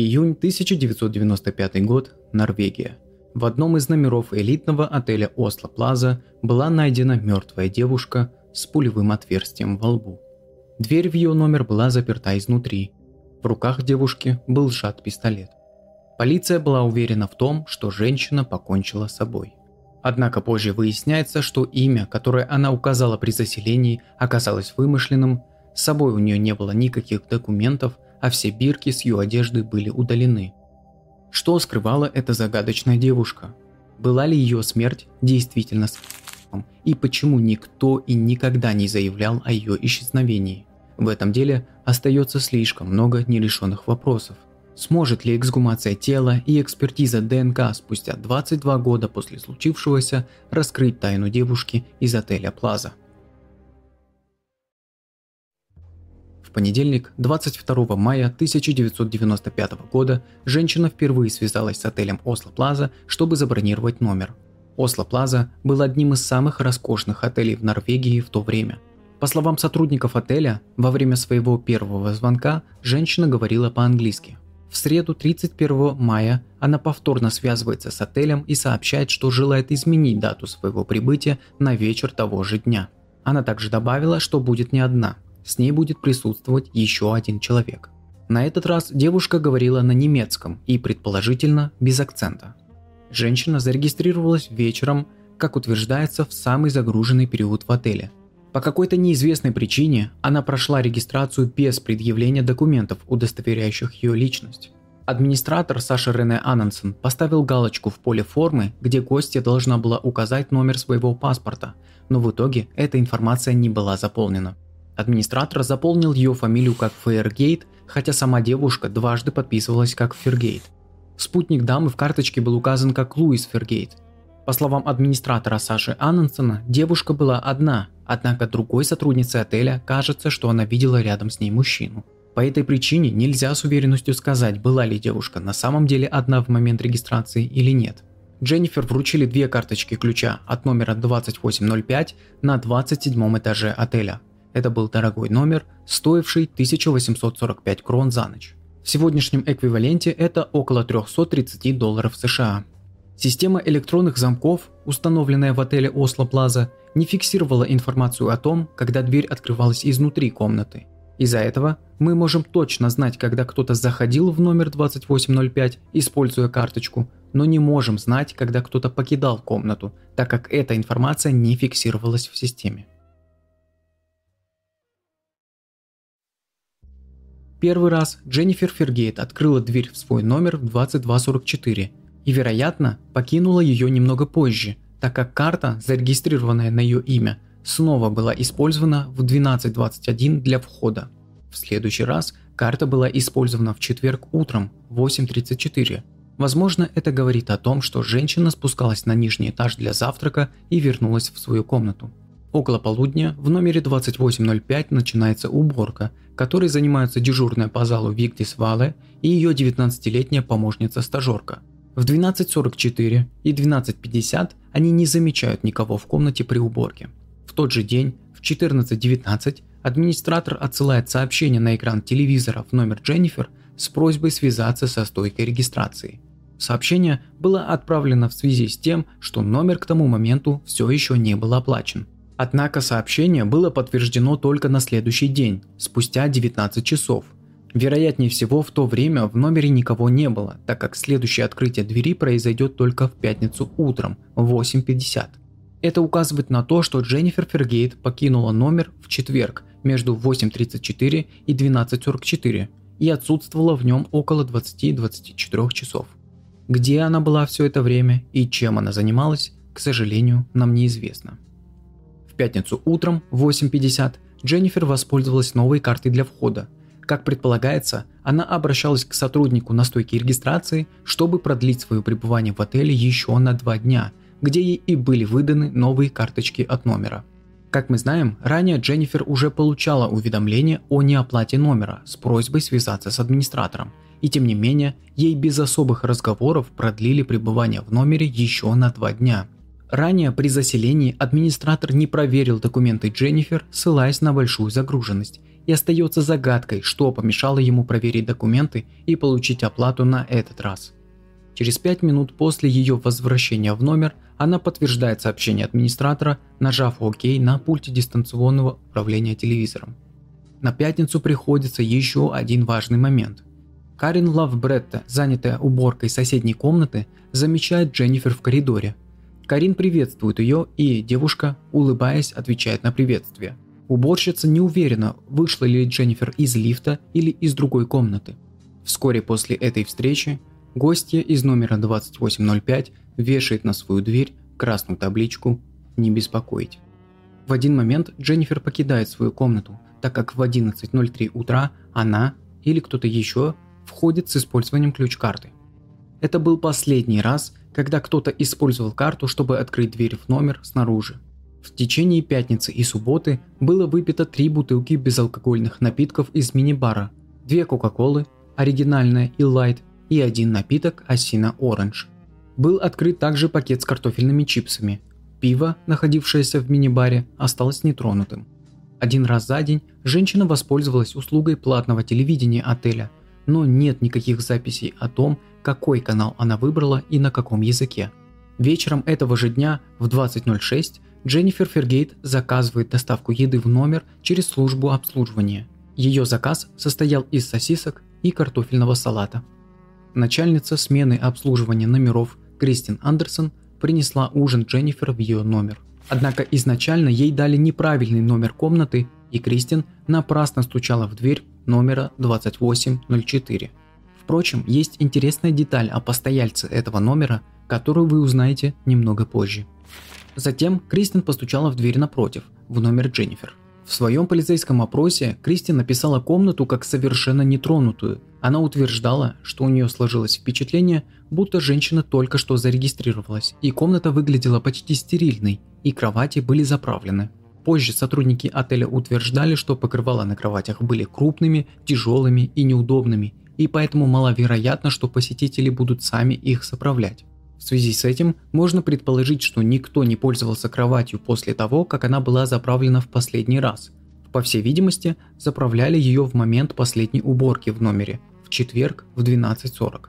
Июнь 1995 год, Норвегия. В одном из номеров элитного отеля Осло Плаза была найдена мертвая девушка с пулевым отверстием во лбу. Дверь в ее номер была заперта изнутри. В руках девушки был сжат пистолет. Полиция была уверена в том, что женщина покончила с собой. Однако позже выясняется, что имя, которое она указала при заселении, оказалось вымышленным, с собой у нее не было никаких документов, а все бирки с ее одежды были удалены. Что скрывала эта загадочная девушка? Была ли ее смерть действительно с и почему никто и никогда не заявлял о ее исчезновении? В этом деле остается слишком много нерешенных вопросов. Сможет ли эксгумация тела и экспертиза ДНК спустя 22 года после случившегося раскрыть тайну девушки из отеля Плаза? Понедельник, 22 мая 1995 года, женщина впервые связалась с отелем Осло Плаза, чтобы забронировать номер. Осло Плаза был одним из самых роскошных отелей в Норвегии в то время. По словам сотрудников отеля, во время своего первого звонка женщина говорила по-английски – в среду 31 мая она повторно связывается с отелем и сообщает, что желает изменить дату своего прибытия на вечер того же дня. Она также добавила, что будет не одна. С ней будет присутствовать еще один человек. На этот раз девушка говорила на немецком и, предположительно, без акцента. Женщина зарегистрировалась вечером, как утверждается, в самый загруженный период в отеле – по какой-то неизвестной причине она прошла регистрацию без предъявления документов, удостоверяющих ее личность. Администратор Саша Рене Анненсон поставил галочку в поле формы, где гостья должна была указать номер своего паспорта, но в итоге эта информация не была заполнена. Администратор заполнил ее фамилию как Фейергейт, хотя сама девушка дважды подписывалась как Фергейт. Спутник дамы в карточке был указан как Луис Фергейт. По словам администратора Саши Анненсона, девушка была одна, Однако другой сотруднице отеля кажется, что она видела рядом с ней мужчину. По этой причине нельзя с уверенностью сказать, была ли девушка на самом деле одна в момент регистрации или нет. Дженнифер вручили две карточки ключа от номера 2805 на 27 этаже отеля. Это был дорогой номер, стоивший 1845 крон за ночь. В сегодняшнем эквиваленте это около 330 долларов США. Система электронных замков, установленная в отеле Осло Плаза, не фиксировала информацию о том, когда дверь открывалась изнутри комнаты. Из-за этого мы можем точно знать, когда кто-то заходил в номер 2805, используя карточку, но не можем знать, когда кто-то покидал комнату, так как эта информация не фиксировалась в системе. Первый раз Дженнифер Фергейт открыла дверь в свой номер в 2244 и, вероятно, покинула ее немного позже, так как карта, зарегистрированная на ее имя, снова была использована в 12.21 для входа. В следующий раз карта была использована в четверг утром в 8.34. Возможно, это говорит о том, что женщина спускалась на нижний этаж для завтрака и вернулась в свою комнату. Около полудня в номере 2805 начинается уборка, которой занимаются дежурная по залу Виктис Вале и ее 19-летняя помощница-стажерка – в 12.44 и 12.50 они не замечают никого в комнате при уборке. В тот же день, в 14.19, администратор отсылает сообщение на экран телевизора в номер Дженнифер с просьбой связаться со стойкой регистрации. Сообщение было отправлено в связи с тем, что номер к тому моменту все еще не был оплачен. Однако сообщение было подтверждено только на следующий день, спустя 19 часов – Вероятнее всего, в то время в номере никого не было, так как следующее открытие двери произойдет только в пятницу утром в 8.50. Это указывает на то, что Дженнифер Фергейт покинула номер в четверг между 8.34 и 12.44 и отсутствовала в нем около 20-24 часов. Где она была все это время и чем она занималась, к сожалению, нам неизвестно. Пятницу утром в 8.50 Дженнифер воспользовалась новой картой для входа – как предполагается, она обращалась к сотруднику на стойке регистрации, чтобы продлить свое пребывание в отеле еще на два дня, где ей и были выданы новые карточки от номера. Как мы знаем, ранее Дженнифер уже получала уведомление о неоплате номера с просьбой связаться с администратором, и тем не менее, ей без особых разговоров продлили пребывание в номере еще на два дня. Ранее при заселении администратор не проверил документы Дженнифер, ссылаясь на большую загруженность, и остается загадкой, что помешало ему проверить документы и получить оплату на этот раз. Через 5 минут после ее возвращения в номер она подтверждает сообщение администратора, нажав ОК на пульте дистанционного управления телевизором. На пятницу приходится еще один важный момент. Карин Лавбретта, занятая уборкой соседней комнаты, замечает Дженнифер в коридоре. Карин приветствует ее, и девушка, улыбаясь, отвечает на приветствие. Уборщица не уверена, вышла ли Дженнифер из лифта или из другой комнаты. Вскоре после этой встречи гостья из номера 2805 вешает на свою дверь красную табличку «Не беспокоить». В один момент Дженнифер покидает свою комнату, так как в 11.03 утра она или кто-то еще входит с использованием ключ-карты. Это был последний раз, когда кто-то использовал карту, чтобы открыть дверь в номер снаружи. В течение пятницы и субботы было выпито три бутылки безалкогольных напитков из мини-бара, две Кока-Колы, оригинальная и лайт, и один напиток Осина Оранж. Был открыт также пакет с картофельными чипсами. Пиво, находившееся в мини-баре, осталось нетронутым. Один раз за день женщина воспользовалась услугой платного телевидения отеля, но нет никаких записей о том, какой канал она выбрала и на каком языке. Вечером этого же дня в 20.06 Дженнифер Фергейт заказывает доставку еды в номер через службу обслуживания. Ее заказ состоял из сосисок и картофельного салата. Начальница смены обслуживания номеров Кристин Андерсон принесла ужин Дженнифер в ее номер. Однако изначально ей дали неправильный номер комнаты, и Кристин напрасно стучала в дверь номера 2804. Впрочем, есть интересная деталь о постояльце этого номера, которую вы узнаете немного позже. Затем Кристин постучала в дверь напротив, в номер Дженнифер. В своем полицейском опросе Кристин написала комнату как совершенно нетронутую. Она утверждала, что у нее сложилось впечатление, будто женщина только что зарегистрировалась, и комната выглядела почти стерильной, и кровати были заправлены. Позже сотрудники отеля утверждали, что покрывала на кроватях были крупными, тяжелыми и неудобными, и поэтому маловероятно, что посетители будут сами их соправлять. В связи с этим можно предположить, что никто не пользовался кроватью после того, как она была заправлена в последний раз. По всей видимости, заправляли ее в момент последней уборки в номере, в четверг в 12.40.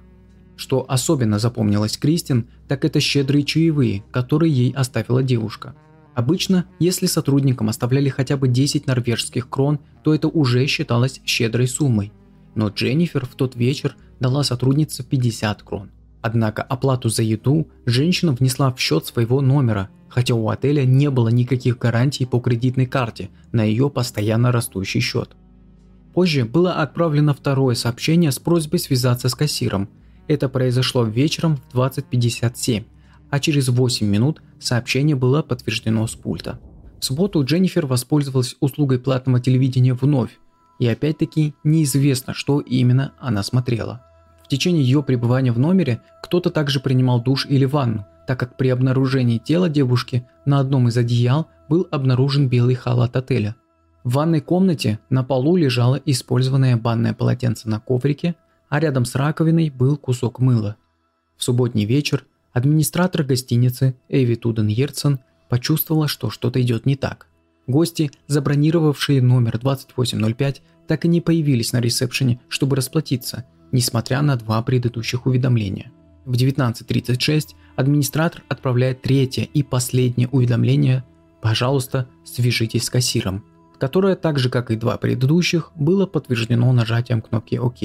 Что особенно запомнилось Кристин, так это щедрые чаевые, которые ей оставила девушка. Обычно, если сотрудникам оставляли хотя бы 10 норвежских крон, то это уже считалось щедрой суммой. Но Дженнифер в тот вечер дала сотруднице 50 крон. Однако оплату за еду женщина внесла в счет своего номера, хотя у отеля не было никаких гарантий по кредитной карте на ее постоянно растущий счет. Позже было отправлено второе сообщение с просьбой связаться с кассиром. Это произошло вечером в 20.57, а через 8 минут сообщение было подтверждено с пульта. В субботу Дженнифер воспользовалась услугой платного телевидения вновь, и опять-таки неизвестно, что именно она смотрела. В течение ее пребывания в номере кто-то также принимал душ или ванну, так как при обнаружении тела девушки на одном из одеял был обнаружен белый халат отеля. В ванной комнате на полу лежало использованное банное полотенце на коврике, а рядом с раковиной был кусок мыла. В субботний вечер администратор гостиницы Эви Туден Йерцен почувствовала, что что-то идет не так. Гости, забронировавшие номер 2805, так и не появились на ресепшене, чтобы расплатиться – несмотря на два предыдущих уведомления. В 19.36 администратор отправляет третье и последнее уведомление «Пожалуйста, свяжитесь с кассиром», которое, так же как и два предыдущих, было подтверждено нажатием кнопки «Ок».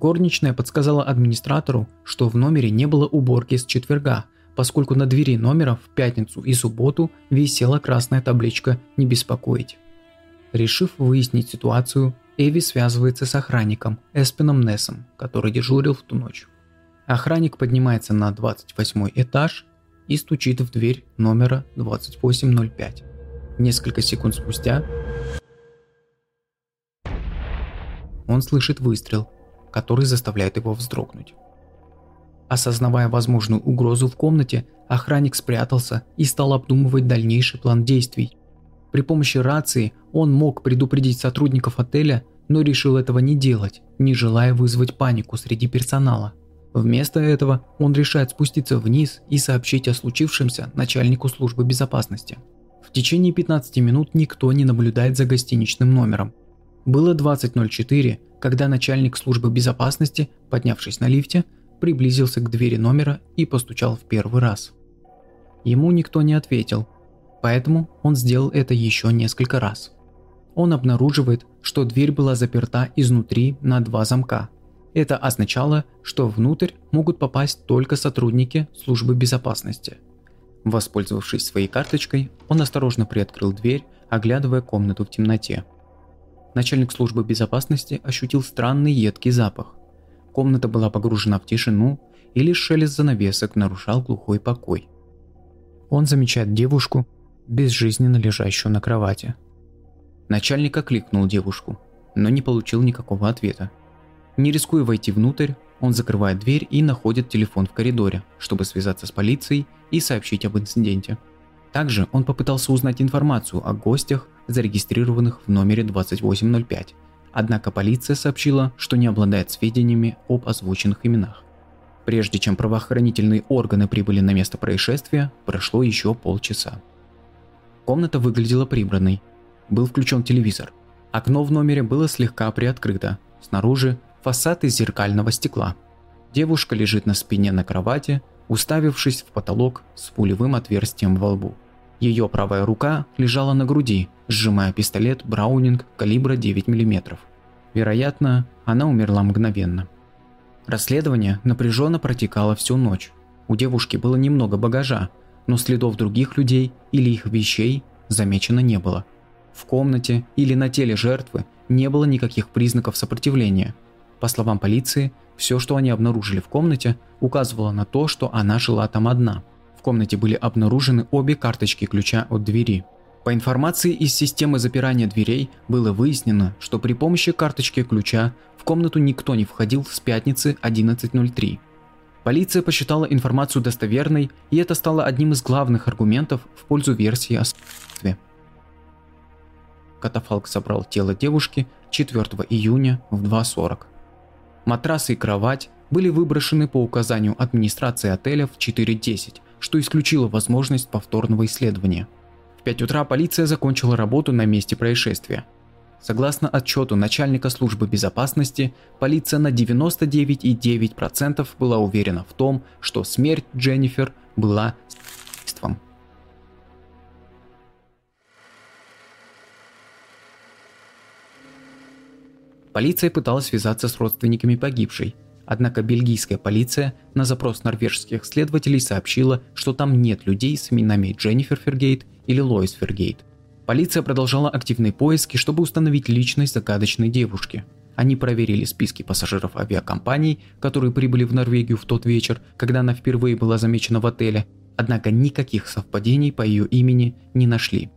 Горничная подсказала администратору, что в номере не было уборки с четверга, поскольку на двери номера в пятницу и субботу висела красная табличка «Не беспокоить». Решив выяснить ситуацию, Эви связывается с охранником Эспином Нессом, который дежурил в ту ночь. Охранник поднимается на 28 этаж и стучит в дверь номера 2805. Несколько секунд спустя он слышит выстрел, который заставляет его вздрогнуть. Осознавая возможную угрозу в комнате, охранник спрятался и стал обдумывать дальнейший план действий. При помощи рации он мог предупредить сотрудников отеля, но решил этого не делать, не желая вызвать панику среди персонала. Вместо этого он решает спуститься вниз и сообщить о случившемся начальнику службы безопасности. В течение 15 минут никто не наблюдает за гостиничным номером. Было 20.04, когда начальник службы безопасности, поднявшись на лифте, приблизился к двери номера и постучал в первый раз. Ему никто не ответил, поэтому он сделал это еще несколько раз. Он обнаруживает, что дверь была заперта изнутри на два замка. Это означало, что внутрь могут попасть только сотрудники службы безопасности. Воспользовавшись своей карточкой, он осторожно приоткрыл дверь, оглядывая комнату в темноте. Начальник службы безопасности ощутил странный едкий запах. Комната была погружена в тишину, и лишь шелест занавесок нарушал глухой покой. Он замечает девушку, безжизненно лежащую на кровати. Начальник окликнул девушку, но не получил никакого ответа. Не рискуя войти внутрь, он закрывает дверь и находит телефон в коридоре, чтобы связаться с полицией и сообщить об инциденте. Также он попытался узнать информацию о гостях, зарегистрированных в номере 2805, однако полиция сообщила, что не обладает сведениями об озвученных именах. Прежде чем правоохранительные органы прибыли на место происшествия, прошло еще полчаса. Комната выглядела прибранной, был включен телевизор. Окно в номере было слегка приоткрыто. Снаружи фасад из зеркального стекла. Девушка лежит на спине на кровати, уставившись в потолок с пулевым отверстием во лбу. Ее правая рука лежала на груди, сжимая пистолет Браунинг калибра 9 мм. Вероятно, она умерла мгновенно. Расследование напряженно протекало всю ночь. У девушки было немного багажа, но следов других людей или их вещей замечено не было – в комнате или на теле жертвы не было никаких признаков сопротивления. По словам полиции, все, что они обнаружили в комнате, указывало на то, что она жила там одна. В комнате были обнаружены обе карточки ключа от двери. По информации из системы запирания дверей было выяснено, что при помощи карточки ключа в комнату никто не входил с пятницы 11.03. Полиция посчитала информацию достоверной, и это стало одним из главных аргументов в пользу версии о следствии. Катафалк забрал тело девушки 4 июня в 2.40. Матрасы и кровать были выброшены по указанию администрации отеля в 4.10, что исключило возможность повторного исследования. В 5 утра полиция закончила работу на месте происшествия. Согласно отчету начальника службы безопасности, полиция на 99,9% была уверена в том, что смерть Дженнифер была убийством. Полиция пыталась связаться с родственниками погибшей, однако бельгийская полиция на запрос норвежских следователей сообщила, что там нет людей с именами Дженнифер Фергейт или Лоис Фергейт. Полиция продолжала активные поиски, чтобы установить личность загадочной девушки. Они проверили списки пассажиров авиакомпаний, которые прибыли в Норвегию в тот вечер, когда она впервые была замечена в отеле, однако никаких совпадений по ее имени не нашли.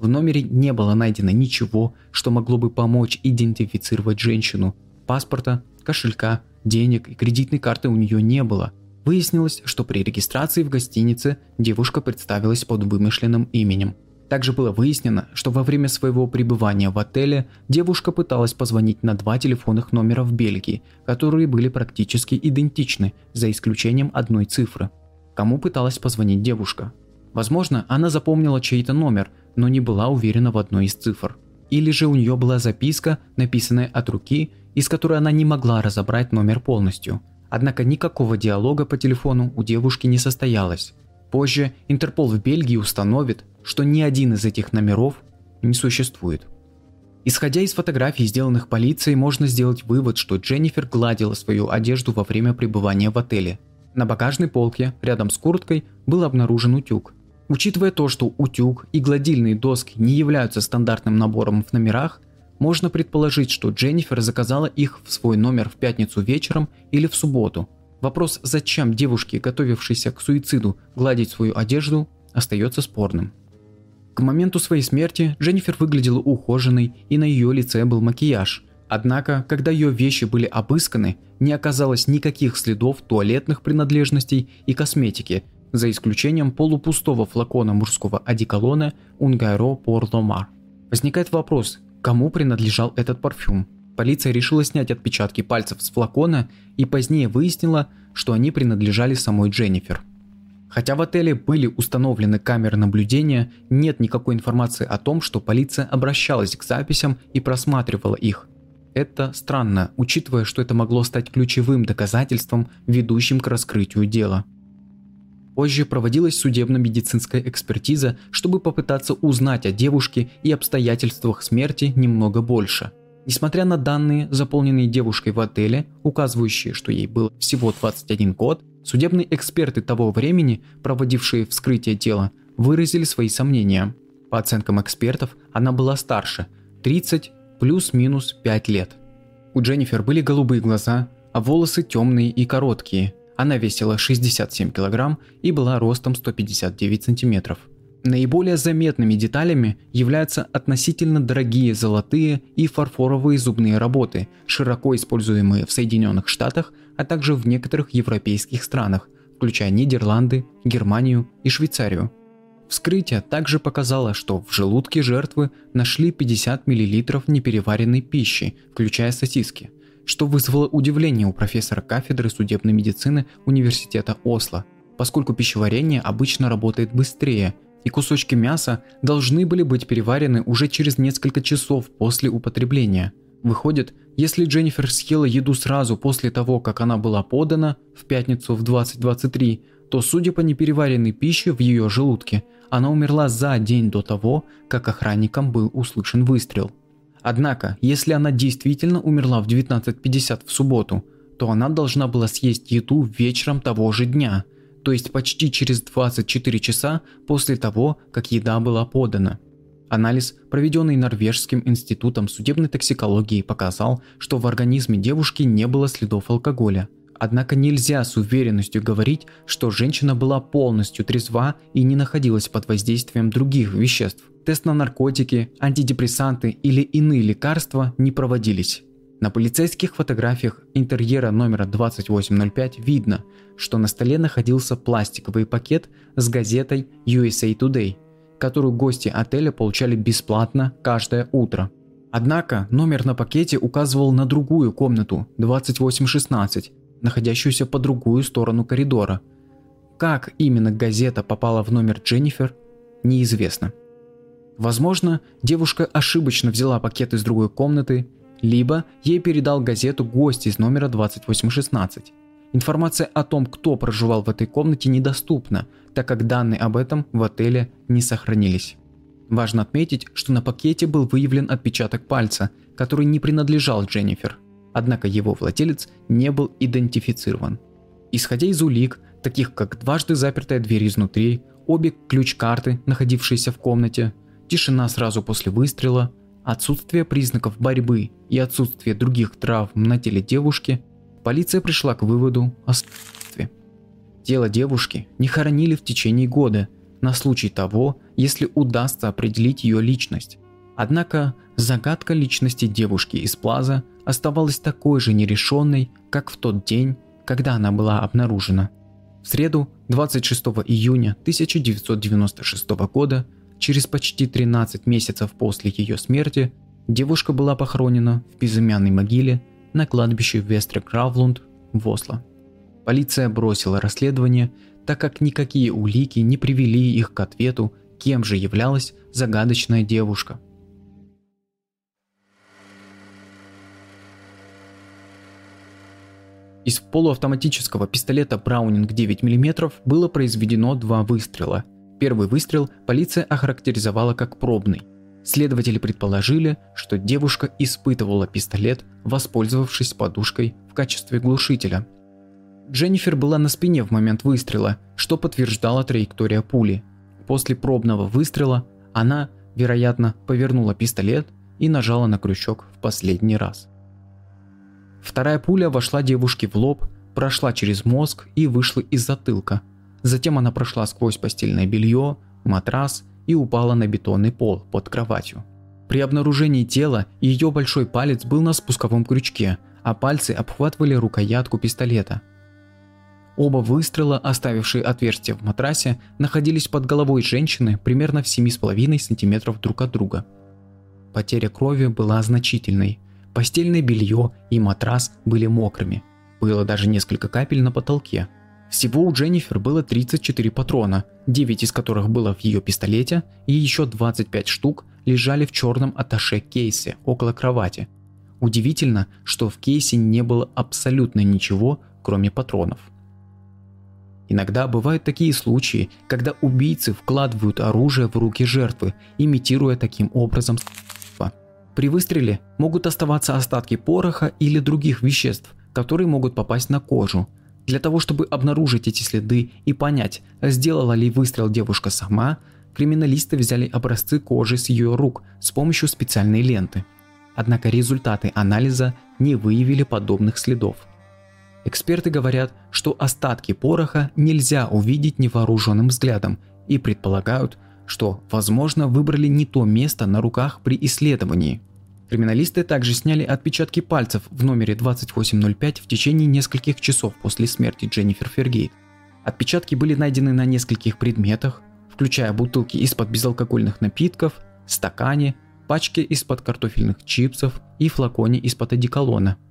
В номере не было найдено ничего, что могло бы помочь идентифицировать женщину. Паспорта, кошелька, денег и кредитной карты у нее не было. Выяснилось, что при регистрации в гостинице девушка представилась под вымышленным именем. Также было выяснено, что во время своего пребывания в отеле девушка пыталась позвонить на два телефонных номера в Бельгии, которые были практически идентичны, за исключением одной цифры. Кому пыталась позвонить девушка? Возможно, она запомнила чей-то номер, но не была уверена в одной из цифр. Или же у нее была записка, написанная от руки, из которой она не могла разобрать номер полностью. Однако никакого диалога по телефону у девушки не состоялось. Позже Интерпол в Бельгии установит, что ни один из этих номеров не существует. Исходя из фотографий, сделанных полицией, можно сделать вывод, что Дженнифер гладила свою одежду во время пребывания в отеле. На багажной полке, рядом с курткой, был обнаружен утюг. Учитывая то, что утюг и гладильные доски не являются стандартным набором в номерах, можно предположить, что Дженнифер заказала их в свой номер в пятницу вечером или в субботу. Вопрос, зачем девушке, готовившейся к суициду, гладить свою одежду, остается спорным. К моменту своей смерти Дженнифер выглядела ухоженной и на ее лице был макияж. Однако, когда ее вещи были обысканы, не оказалось никаких следов туалетных принадлежностей и косметики, за исключением полупустого флакона мужского одеколона Унгайро Порломар. Возникает вопрос, кому принадлежал этот парфюм? Полиция решила снять отпечатки пальцев с флакона и позднее выяснила, что они принадлежали самой Дженнифер. Хотя в отеле были установлены камеры наблюдения, нет никакой информации о том, что полиция обращалась к записям и просматривала их. Это странно, учитывая, что это могло стать ключевым доказательством, ведущим к раскрытию дела. Позже проводилась судебно-медицинская экспертиза, чтобы попытаться узнать о девушке и обстоятельствах смерти немного больше. Несмотря на данные, заполненные девушкой в отеле, указывающие, что ей было всего 21 год, судебные эксперты того времени, проводившие вскрытие тела, выразили свои сомнения. По оценкам экспертов, она была старше – 30 плюс-минус 5 лет. У Дженнифер были голубые глаза, а волосы темные и короткие, она весила 67 кг и была ростом 159 см. Наиболее заметными деталями являются относительно дорогие золотые и фарфоровые зубные работы, широко используемые в Соединенных Штатах, а также в некоторых европейских странах, включая Нидерланды, Германию и Швейцарию. Вскрытие также показало, что в желудке жертвы нашли 50 мл непереваренной пищи, включая сосиски – что вызвало удивление у профессора кафедры судебной медицины Университета Осло, поскольку пищеварение обычно работает быстрее, и кусочки мяса должны были быть переварены уже через несколько часов после употребления. Выходит, если Дженнифер съела еду сразу после того, как она была подана, в пятницу в 2023, то, судя по непереваренной пище в ее желудке, она умерла за день до того, как охранникам был услышан выстрел. Однако, если она действительно умерла в 19.50 в субботу, то она должна была съесть еду вечером того же дня, то есть почти через 24 часа после того, как еда была подана. Анализ, проведенный Норвежским институтом судебной токсикологии, показал, что в организме девушки не было следов алкоголя. Однако нельзя с уверенностью говорить, что женщина была полностью трезва и не находилась под воздействием других веществ тест на наркотики, антидепрессанты или иные лекарства не проводились. На полицейских фотографиях интерьера номера 2805 видно, что на столе находился пластиковый пакет с газетой USA Today, которую гости отеля получали бесплатно каждое утро. Однако номер на пакете указывал на другую комнату 2816, находящуюся по другую сторону коридора. Как именно газета попала в номер Дженнифер, неизвестно. Возможно, девушка ошибочно взяла пакет из другой комнаты, либо ей передал газету гость из номера 2816. Информация о том, кто проживал в этой комнате, недоступна, так как данные об этом в отеле не сохранились. Важно отметить, что на пакете был выявлен отпечаток пальца, который не принадлежал Дженнифер, однако его владелец не был идентифицирован. Исходя из улик, таких как дважды запертая дверь изнутри, обе ключ-карты, находившиеся в комнате, тишина сразу после выстрела, отсутствие признаков борьбы и отсутствие других травм на теле девушки, полиция пришла к выводу о самоубийстве. Тело девушки не хоронили в течение года на случай того, если удастся определить ее личность. Однако загадка личности девушки из Плаза оставалась такой же нерешенной, как в тот день, когда она была обнаружена. В среду, 26 июня 1996 года, Через почти 13 месяцев после ее смерти девушка была похоронена в безымянной могиле на кладбище Вестре Гравлунд в Осло. Полиция бросила расследование, так как никакие улики не привели их к ответу, кем же являлась загадочная девушка. Из полуавтоматического пистолета Браунинг 9 мм было произведено два выстрела – Первый выстрел полиция охарактеризовала как пробный. Следователи предположили, что девушка испытывала пистолет, воспользовавшись подушкой в качестве глушителя. Дженнифер была на спине в момент выстрела, что подтверждала траектория пули. После пробного выстрела она, вероятно, повернула пистолет и нажала на крючок в последний раз. Вторая пуля вошла девушке в лоб, прошла через мозг и вышла из затылка – Затем она прошла сквозь постельное белье, матрас и упала на бетонный пол под кроватью. При обнаружении тела ее большой палец был на спусковом крючке, а пальцы обхватывали рукоятку пистолета. Оба выстрела, оставившие отверстие в матрасе, находились под головой женщины примерно в 7,5 см друг от друга. Потеря крови была значительной. Постельное белье и матрас были мокрыми. Было даже несколько капель на потолке – Всего у Дженнифер было 34 патрона, 9 из которых было в ее пистолете, и еще 25 штук лежали в черном аташе кейсе около кровати. Удивительно, что в кейсе не было абсолютно ничего, кроме патронов. Иногда бывают такие случаи, когда убийцы вкладывают оружие в руки жертвы, имитируя таким образом При выстреле могут оставаться остатки пороха или других веществ, которые могут попасть на кожу. Для того, чтобы обнаружить эти следы и понять, сделала ли выстрел девушка сама, криминалисты взяли образцы кожи с ее рук с помощью специальной ленты. Однако результаты анализа не выявили подобных следов. Эксперты говорят, что остатки пороха нельзя увидеть невооруженным взглядом и предполагают, что, возможно, выбрали не то место на руках при исследовании. Криминалисты также сняли отпечатки пальцев в номере 2805 в течение нескольких часов после смерти Дженнифер Фергейт. Отпечатки были найдены на нескольких предметах, включая бутылки из-под безалкогольных напитков, стакане, пачке из-под картофельных чипсов и флаконе из-под одеколона –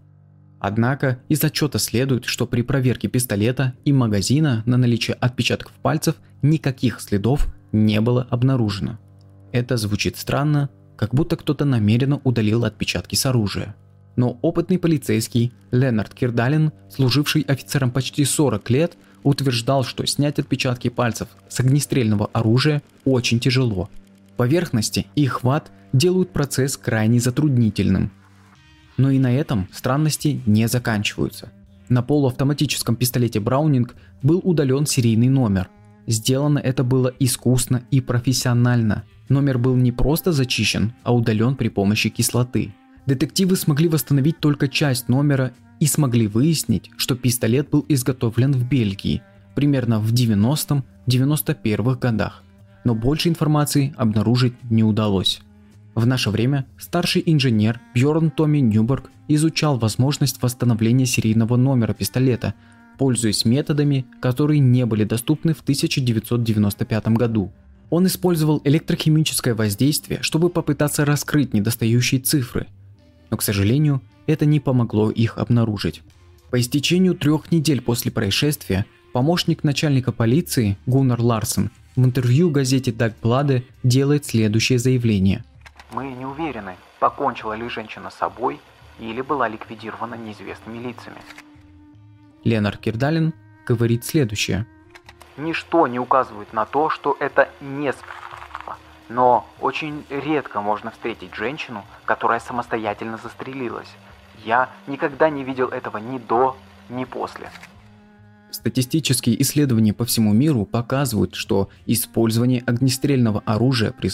Однако из отчета следует, что при проверке пистолета и магазина на наличие отпечатков пальцев никаких следов не было обнаружено. Это звучит странно, как будто кто-то намеренно удалил отпечатки с оружия. Но опытный полицейский Ленард Кирдалин, служивший офицером почти 40 лет, утверждал, что снять отпечатки пальцев с огнестрельного оружия очень тяжело. Поверхности и хват делают процесс крайне затруднительным, но и на этом странности не заканчиваются. На полуавтоматическом пистолете Браунинг был удален серийный номер. Сделано это было искусно и профессионально. Номер был не просто зачищен, а удален при помощи кислоты. Детективы смогли восстановить только часть номера и смогли выяснить, что пистолет был изготовлен в Бельгии, примерно в 90-91 годах. Но больше информации обнаружить не удалось. В наше время старший инженер Бьорн Томми Ньюберг изучал возможность восстановления серийного номера пистолета, пользуясь методами, которые не были доступны в 1995 году. Он использовал электрохимическое воздействие, чтобы попытаться раскрыть недостающие цифры, но, к сожалению, это не помогло их обнаружить. По истечению трех недель после происшествия помощник начальника полиции Гуннар Ларсен в интервью газете Дагбладе делает следующее заявление – мы не уверены, покончила ли женщина с собой или была ликвидирована неизвестными лицами. Ленар Кирдалин говорит следующее. Ничто не указывает на то, что это не но очень редко можно встретить женщину, которая самостоятельно застрелилась. Я никогда не видел этого ни до, ни после. Статистические исследования по всему миру показывают, что использование огнестрельного оружия при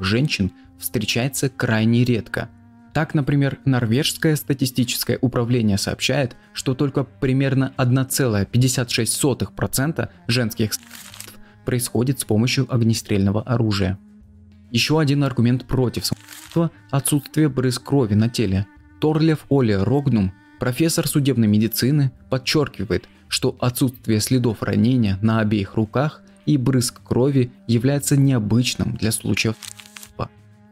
женщин встречается крайне редко. Так, например, норвежское статистическое управление сообщает, что только примерно 1,56% женских происходит с помощью огнестрельного оружия. Еще один аргумент против самоубийства – отсутствие брызг крови на теле. Торлев Оли Рогнум, профессор судебной медицины, подчеркивает, что отсутствие следов ранения на обеих руках и брызг крови является необычным для случаев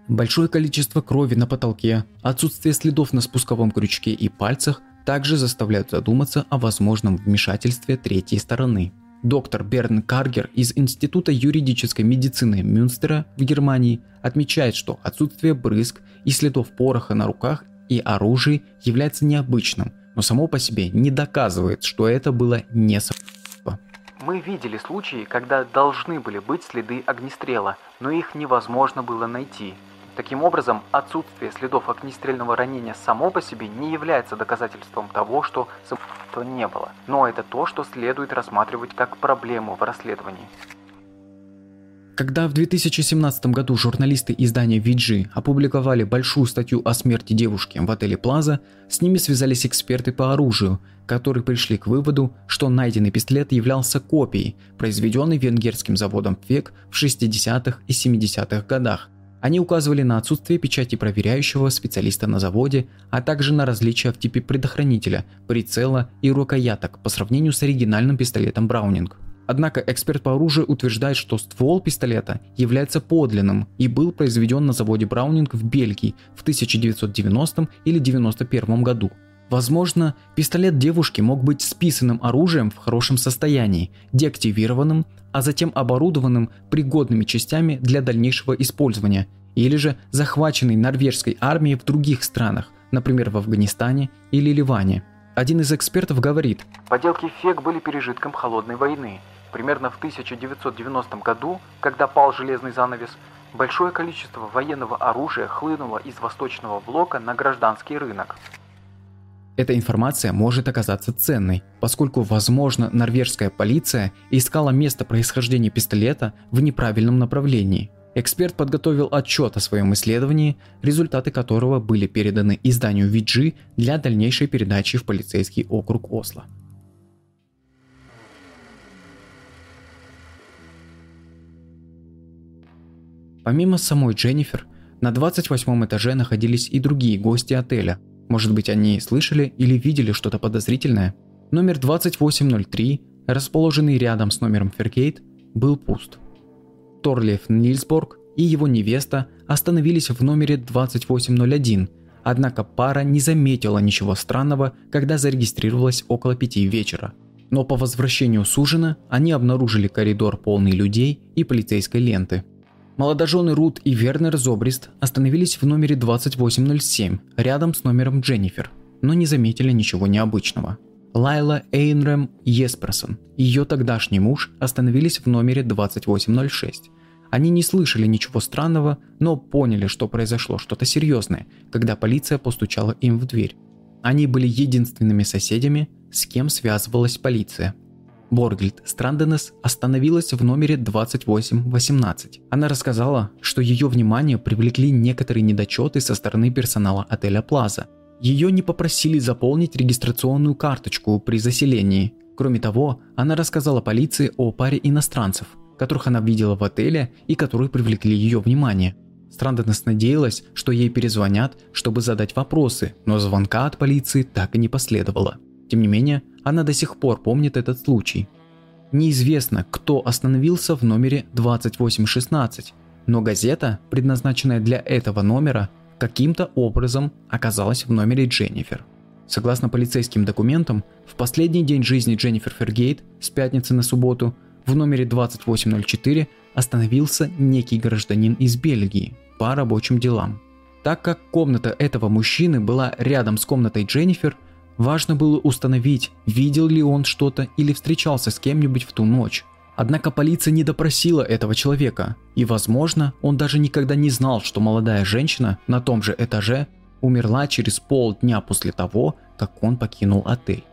Большое количество крови на потолке, отсутствие следов на спусковом крючке и пальцах также заставляют задуматься о возможном вмешательстве третьей стороны. Доктор Берн Каргер из Института юридической медицины Мюнстера в Германии отмечает, что отсутствие брызг и следов пороха на руках и оружии является необычным, но само по себе не доказывает, что это было не самоубийство. Мы видели случаи, когда должны были быть следы огнестрела, но их невозможно было найти. Таким образом, отсутствие следов огнестрельного ранения само по себе не является доказательством того, что самоубийства не было, но это то, что следует рассматривать как проблему в расследовании. Когда в 2017 году журналисты издания VG опубликовали большую статью о смерти девушки в отеле Плаза, с ними связались эксперты по оружию, которые пришли к выводу, что найденный пистолет являлся копией, произведенной венгерским заводом ВЕК в 60-х и 70-х годах, они указывали на отсутствие печати проверяющего специалиста на заводе, а также на различия в типе предохранителя, прицела и рукояток по сравнению с оригинальным пистолетом Браунинг. Однако эксперт по оружию утверждает, что ствол пистолета является подлинным и был произведен на заводе Браунинг в Бельгии в 1990 или 1991 году. Возможно, пистолет девушки мог быть списанным оружием в хорошем состоянии, деактивированным, а затем оборудованным пригодными частями для дальнейшего использования, или же захваченный норвежской армией в других странах, например, в Афганистане или Ливане. Один из экспертов говорит, «Поделки ФЕК были пережитком холодной войны. Примерно в 1990 году, когда пал железный занавес, большое количество военного оружия хлынуло из восточного блока на гражданский рынок. Эта информация может оказаться ценной, поскольку, возможно, норвежская полиция искала место происхождения пистолета в неправильном направлении. Эксперт подготовил отчет о своем исследовании, результаты которого были переданы изданию VG для дальнейшей передачи в полицейский округ Осло. Помимо самой Дженнифер, на 28 этаже находились и другие гости отеля. Может быть, они слышали или видели что-то подозрительное? Номер 2803, расположенный рядом с номером Фергейт, был пуст. Торлиф Нильсборг и его невеста остановились в номере 2801, однако пара не заметила ничего странного, когда зарегистрировалась около пяти вечера. Но по возвращению с ужина они обнаружили коридор полный людей и полицейской ленты – Молодожены Рут и Вернер Зобрист остановились в номере 2807, рядом с номером Дженнифер, но не заметили ничего необычного. Лайла Эйнрем Есперсон и ее тогдашний муж остановились в номере 2806. Они не слышали ничего странного, но поняли, что произошло что-то серьезное, когда полиция постучала им в дверь. Они были единственными соседями, с кем связывалась полиция – Боргельд Странденес остановилась в номере 2818. Она рассказала, что ее внимание привлекли некоторые недочеты со стороны персонала отеля Плаза. Ее не попросили заполнить регистрационную карточку при заселении. Кроме того, она рассказала полиции о паре иностранцев, которых она видела в отеле и которые привлекли ее внимание. Странденес надеялась, что ей перезвонят, чтобы задать вопросы, но звонка от полиции так и не последовало. Тем не менее, она до сих пор помнит этот случай. Неизвестно, кто остановился в номере 2816, но газета, предназначенная для этого номера, каким-то образом оказалась в номере Дженнифер. Согласно полицейским документам, в последний день жизни Дженнифер Фергейт с пятницы на субботу в номере 2804 остановился некий гражданин из Бельгии по рабочим делам. Так как комната этого мужчины была рядом с комнатой Дженнифер, Важно было установить, видел ли он что-то или встречался с кем-нибудь в ту ночь. Однако полиция не допросила этого человека, и, возможно, он даже никогда не знал, что молодая женщина на том же этаже умерла через полдня после того, как он покинул отель.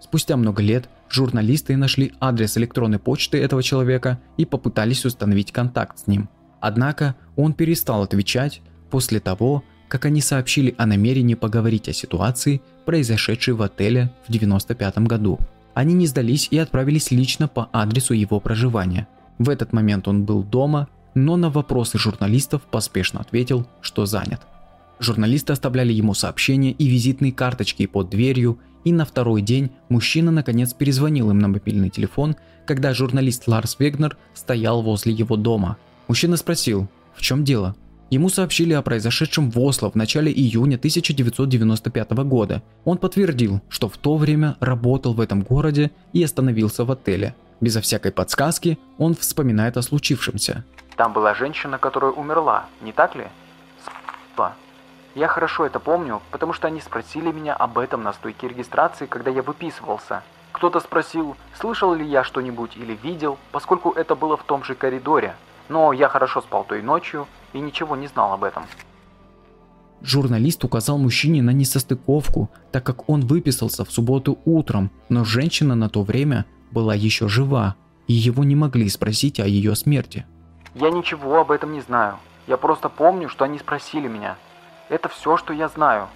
Спустя много лет журналисты нашли адрес электронной почты этого человека и попытались установить контакт с ним. Однако он перестал отвечать после того, как они сообщили о намерении поговорить о ситуации, произошедшей в отеле в 1995 году. Они не сдались и отправились лично по адресу его проживания. В этот момент он был дома, но на вопросы журналистов поспешно ответил, что занят. Журналисты оставляли ему сообщения и визитные карточки под дверью, и на второй день мужчина наконец перезвонил им на мобильный телефон, когда журналист Ларс Вегнер стоял возле его дома. Мужчина спросил, в чем дело? Ему сообщили о произошедшем в Осло в начале июня 1995 года. Он подтвердил, что в то время работал в этом городе и остановился в отеле. Безо всякой подсказки он вспоминает о случившемся. Там была женщина, которая умерла, не так ли? С***ла. Я хорошо это помню, потому что они спросили меня об этом на стойке регистрации, когда я выписывался. Кто-то спросил, слышал ли я что-нибудь или видел, поскольку это было в том же коридоре. Но я хорошо спал той ночью и ничего не знал об этом. Журналист указал мужчине на несостыковку, так как он выписался в субботу утром, но женщина на то время была еще жива, и его не могли спросить о ее смерти. Я ничего об этом не знаю. Я просто помню, что они спросили меня. Это все, что я знаю.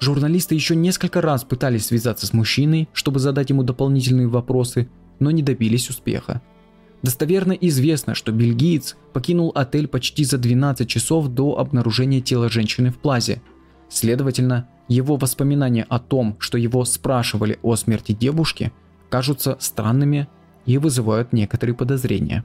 Журналисты еще несколько раз пытались связаться с мужчиной, чтобы задать ему дополнительные вопросы, но не добились успеха. Достоверно известно, что бельгиец покинул отель почти за 12 часов до обнаружения тела женщины в плазе. Следовательно, его воспоминания о том, что его спрашивали о смерти девушки, кажутся странными и вызывают некоторые подозрения.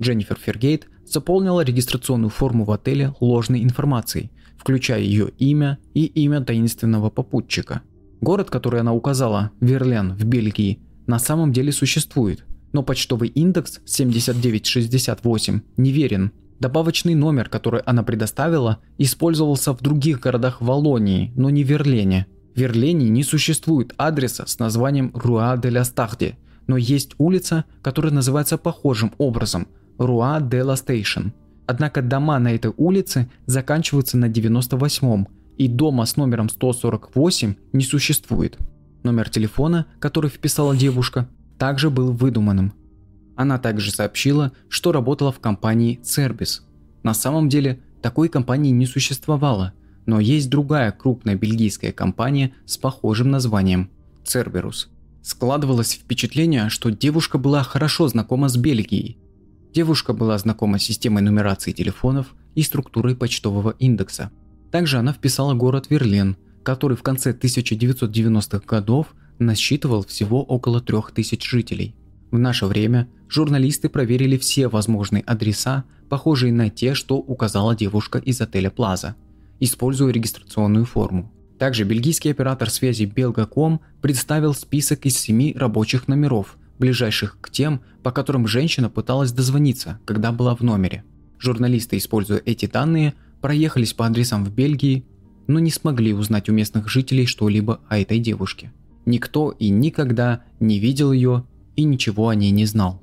Дженнифер Фергейт заполнила регистрационную форму в отеле ложной информацией, включая ее имя и имя таинственного попутчика. Город, который она указала, Верлен в Бельгии, на самом деле существует, но почтовый индекс 7968 неверен. Добавочный номер, который она предоставила, использовался в других городах Валлонии, но не Верлене. В Верлене не существует адреса с названием Rue de la Stehde, но есть улица, которая называется похожим образом – Rue de la Station. Однако дома на этой улице заканчиваются на 98-м, и дома с номером 148 не существует. Номер телефона, который вписала девушка, также был выдуманным. Она также сообщила, что работала в компании Cerbis. На самом деле, такой компании не существовало, но есть другая крупная бельгийская компания с похожим названием – Cerberus. Складывалось впечатление, что девушка была хорошо знакома с Бельгией. Девушка была знакома с системой нумерации телефонов и структурой почтового индекса. Также она вписала город Верлен, который в конце 1990-х годов насчитывал всего около 3000 жителей. В наше время журналисты проверили все возможные адреса, похожие на те, что указала девушка из отеля Плаза, используя регистрационную форму. Также бельгийский оператор связи Belgacom представил список из семи рабочих номеров, ближайших к тем, по которым женщина пыталась дозвониться, когда была в номере. Журналисты, используя эти данные, проехались по адресам в Бельгии, но не смогли узнать у местных жителей что-либо о этой девушке. Никто и никогда не видел ее и ничего о ней не знал.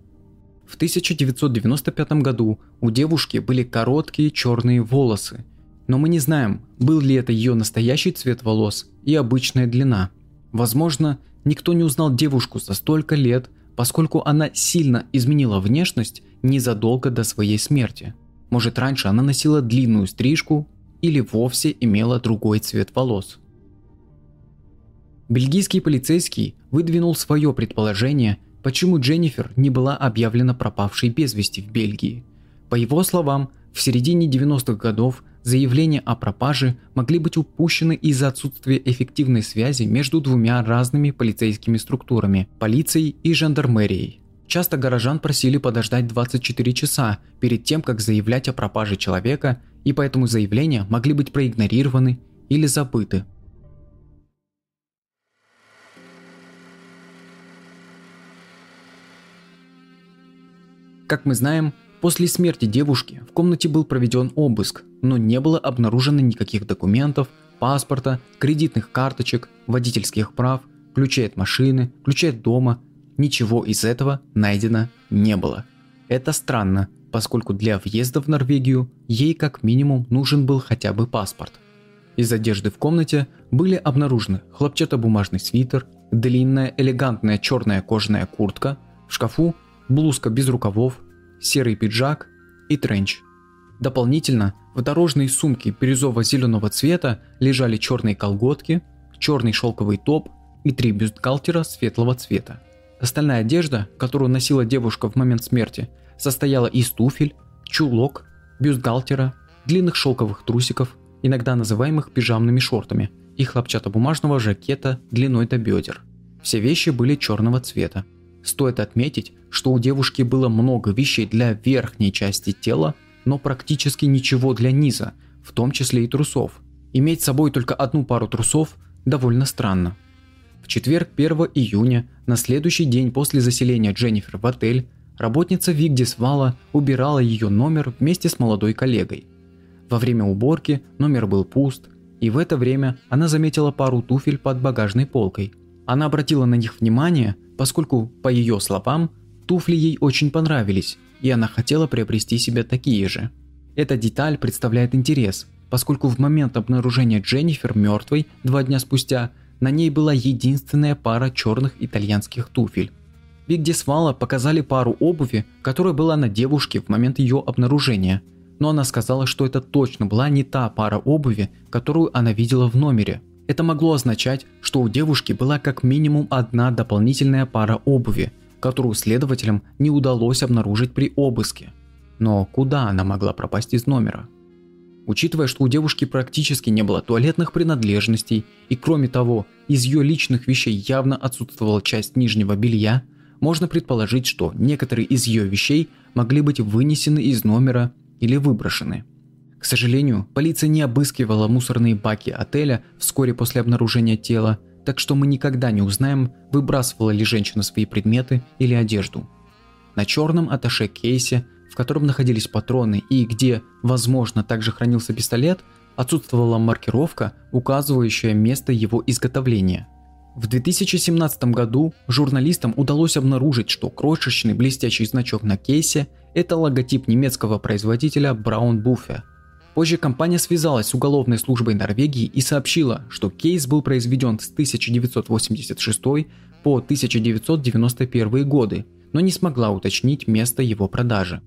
В 1995 году у девушки были короткие черные волосы, но мы не знаем, был ли это ее настоящий цвет волос и обычная длина. Возможно, никто не узнал девушку за столько лет, поскольку она сильно изменила внешность незадолго до своей смерти. Может раньше она носила длинную стрижку или вовсе имела другой цвет волос. Бельгийский полицейский выдвинул свое предположение, почему Дженнифер не была объявлена пропавшей без вести в Бельгии. По его словам, в середине 90-х годов заявления о пропаже могли быть упущены из-за отсутствия эффективной связи между двумя разными полицейскими структурами – полицией и жандармерией. Часто горожан просили подождать 24 часа перед тем, как заявлять о пропаже человека, и поэтому заявления могли быть проигнорированы или забыты. Как мы знаем, после смерти девушки в комнате был проведен обыск, но не было обнаружено никаких документов, паспорта, кредитных карточек, водительских прав, ключей от машины, ключей от дома. Ничего из этого найдено не было. Это странно, поскольку для въезда в Норвегию ей как минимум нужен был хотя бы паспорт. Из одежды в комнате были обнаружены хлопчатобумажный свитер, длинная элегантная черная кожаная куртка, в шкафу блузка без рукавов, серый пиджак и тренч. Дополнительно в дорожной сумке бирюзово-зеленого цвета лежали черные колготки, черный шелковый топ и три бюстгальтера светлого цвета. Остальная одежда, которую носила девушка в момент смерти, состояла из туфель, чулок, бюстгальтера, длинных шелковых трусиков, иногда называемых пижамными шортами, и хлопчатобумажного жакета длиной до бедер. Все вещи были черного цвета. Стоит отметить, что у девушки было много вещей для верхней части тела, но практически ничего для низа, в том числе и трусов. Иметь с собой только одну пару трусов довольно странно. В четверг 1 июня, на следующий день после заселения Дженнифер в отель, работница Вигдис Вала убирала ее номер вместе с молодой коллегой. Во время уборки номер был пуст, и в это время она заметила пару туфель под багажной полкой. Она обратила на них внимание, поскольку, по ее словам, туфли ей очень понравились, и она хотела приобрести себе такие же. Эта деталь представляет интерес, поскольку в момент обнаружения Дженнифер мертвой два дня спустя на ней была единственная пара черных итальянских туфель. Вигдисвала показали пару обуви, которая была на девушке в момент ее обнаружения, но она сказала, что это точно была не та пара обуви, которую она видела в номере. Это могло означать, что у девушки была как минимум одна дополнительная пара обуви, которую следователям не удалось обнаружить при обыске. Но куда она могла пропасть из номера? Учитывая, что у девушки практически не было туалетных принадлежностей, и кроме того, из ее личных вещей явно отсутствовала часть нижнего белья, можно предположить, что некоторые из ее вещей могли быть вынесены из номера или выброшены. К сожалению, полиция не обыскивала мусорные баки отеля вскоре после обнаружения тела, так что мы никогда не узнаем, выбрасывала ли женщина свои предметы или одежду. На черном аташе кейсе, в котором находились патроны и где, возможно, также хранился пистолет, отсутствовала маркировка, указывающая место его изготовления. В 2017 году журналистам удалось обнаружить, что крошечный блестящий значок на кейсе – это логотип немецкого производителя Braun Buffet. Позже компания связалась с уголовной службой Норвегии и сообщила, что кейс был произведен с 1986 по 1991 годы, но не смогла уточнить место его продажи.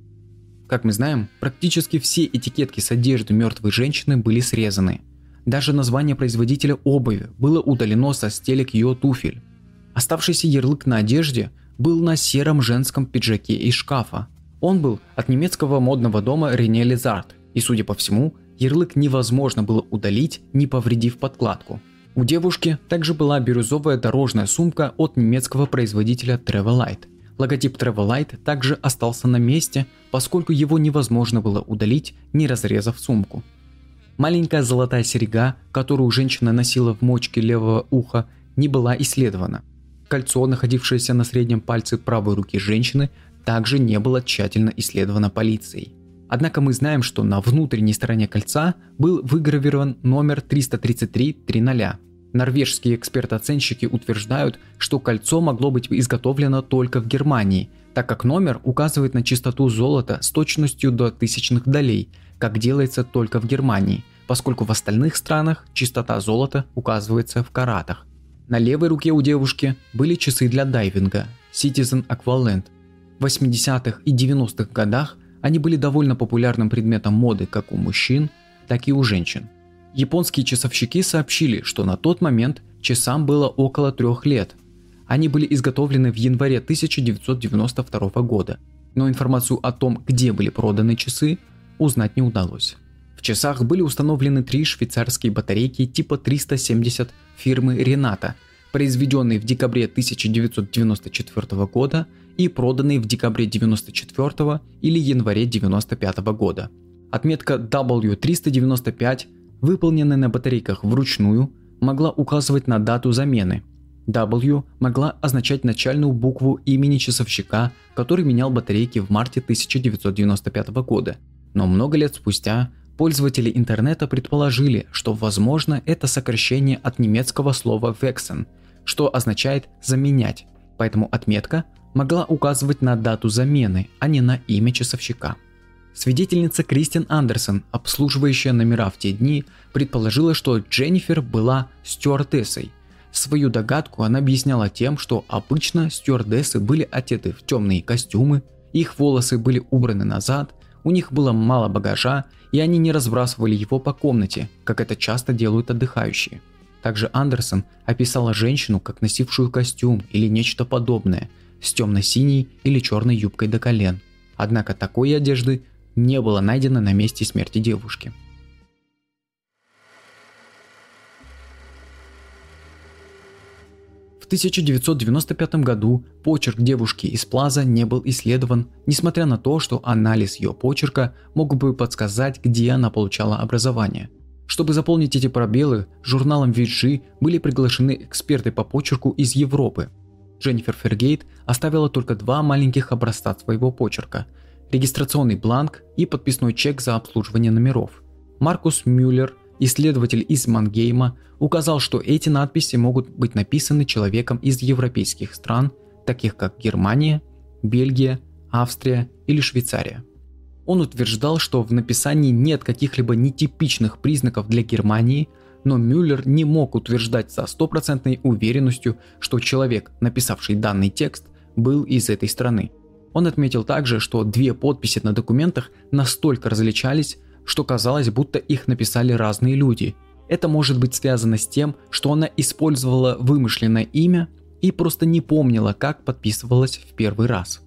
Как мы знаем, практически все этикетки с одежды мертвой женщины были срезаны. Даже название производителя обуви было удалено со стелек ее туфель. Оставшийся ярлык на одежде был на сером женском пиджаке из шкафа. Он был от немецкого модного дома Рене Лизард, и, судя по всему, ярлык невозможно было удалить, не повредив подкладку. У девушки также была бирюзовая дорожная сумка от немецкого производителя Travelite – Логотип Travelite также остался на месте, поскольку его невозможно было удалить, не разрезав сумку. Маленькая золотая серега, которую женщина носила в мочке левого уха, не была исследована. Кольцо, находившееся на среднем пальце правой руки женщины, также не было тщательно исследовано полицией. Однако мы знаем, что на внутренней стороне кольца был выгравирован номер 333-00, Норвежские эксперты-оценщики утверждают, что кольцо могло быть изготовлено только в Германии, так как номер указывает на чистоту золота с точностью до тысячных долей, как делается только в Германии, поскольку в остальных странах чистота золота указывается в каратах. На левой руке у девушки были часы для дайвинга Citizen Aqualand. В 80-х и 90-х годах они были довольно популярным предметом моды как у мужчин, так и у женщин. Японские часовщики сообщили, что на тот момент часам было около трех лет. Они были изготовлены в январе 1992 года, но информацию о том, где были проданы часы, узнать не удалось. В часах были установлены три швейцарские батарейки типа 370 фирмы Рената, произведенные в декабре 1994 года и проданные в декабре 1994 или январе 1995 года. Отметка W395 выполненная на батарейках вручную, могла указывать на дату замены. W могла означать начальную букву имени часовщика, который менял батарейки в марте 1995 года. Но много лет спустя пользователи интернета предположили, что возможно это сокращение от немецкого слова «wechseln», что означает «заменять», поэтому отметка могла указывать на дату замены, а не на имя часовщика. Свидетельница Кристин Андерсон, обслуживающая номера в те дни, предположила, что Дженнифер была стюардессой. Свою догадку она объясняла тем, что обычно стюардессы были одеты в темные костюмы, их волосы были убраны назад, у них было мало багажа, и они не разбрасывали его по комнате, как это часто делают отдыхающие. Также Андерсон описала женщину как носившую костюм или нечто подобное, с темно-синей или черной юбкой до колен. Однако такой одежды не было найдено на месте смерти девушки. В 1995 году почерк девушки из Плаза не был исследован, несмотря на то, что анализ ее почерка мог бы подсказать, где она получала образование. Чтобы заполнить эти пробелы, журналом VG были приглашены эксперты по почерку из Европы. Дженнифер Фергейт оставила только два маленьких образца своего почерка, регистрационный бланк и подписной чек за обслуживание номеров. Маркус Мюллер, исследователь из Мангейма, указал, что эти надписи могут быть написаны человеком из европейских стран, таких как Германия, Бельгия, Австрия или Швейцария. Он утверждал, что в написании нет каких-либо нетипичных признаков для Германии, но Мюллер не мог утверждать со стопроцентной уверенностью, что человек, написавший данный текст, был из этой страны. Он отметил также, что две подписи на документах настолько различались, что казалось, будто их написали разные люди. Это может быть связано с тем, что она использовала вымышленное имя и просто не помнила, как подписывалась в первый раз.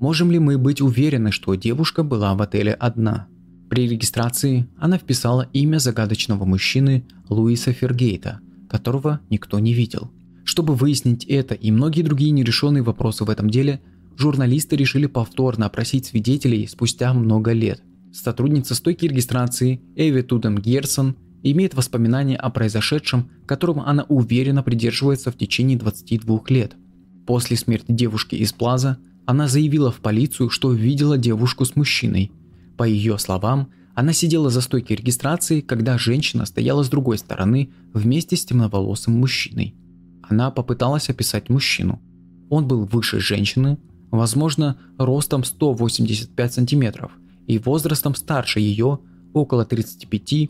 Можем ли мы быть уверены, что девушка была в отеле одна? При регистрации она вписала имя загадочного мужчины Луиса Фергейта, которого никто не видел. Чтобы выяснить это и многие другие нерешенные вопросы в этом деле, журналисты решили повторно опросить свидетелей спустя много лет. Сотрудница стойки регистрации Эви Тудем Герсон имеет воспоминания о произошедшем, которым она уверенно придерживается в течение 22 лет. После смерти девушки из Плаза она заявила в полицию, что видела девушку с мужчиной. По ее словам, она сидела за стойкой регистрации, когда женщина стояла с другой стороны вместе с темноволосым мужчиной. Она попыталась описать мужчину. Он был выше женщины, возможно, ростом 185 сантиметров и возрастом старше ее, около 35-40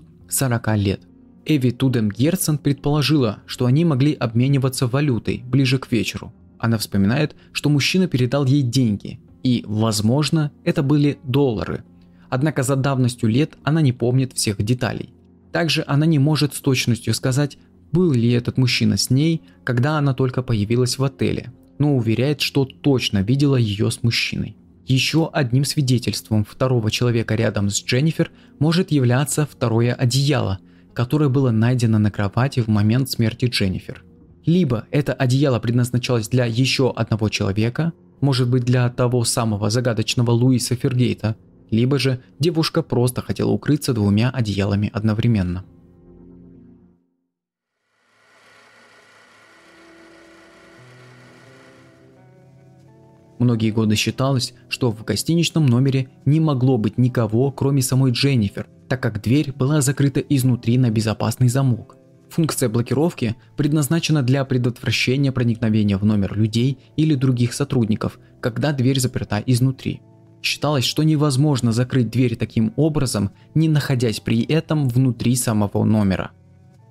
лет. Эви Тудем Герцен предположила, что они могли обмениваться валютой ближе к вечеру. Она вспоминает, что мужчина передал ей деньги, и, возможно, это были доллары. Однако за давностью лет она не помнит всех деталей. Также она не может с точностью сказать, был ли этот мужчина с ней, когда она только появилась в отеле, но уверяет, что точно видела ее с мужчиной. Еще одним свидетельством второго человека рядом с Дженнифер может являться второе одеяло, которое было найдено на кровати в момент смерти Дженнифер. Либо это одеяло предназначалось для еще одного человека, может быть для того самого загадочного Луиса Фергейта, либо же девушка просто хотела укрыться двумя одеялами одновременно. Многие годы считалось, что в гостиничном номере не могло быть никого, кроме самой Дженнифер, так как дверь была закрыта изнутри на безопасный замок. Функция блокировки предназначена для предотвращения проникновения в номер людей или других сотрудников, когда дверь заперта изнутри. Считалось, что невозможно закрыть дверь таким образом, не находясь при этом внутри самого номера.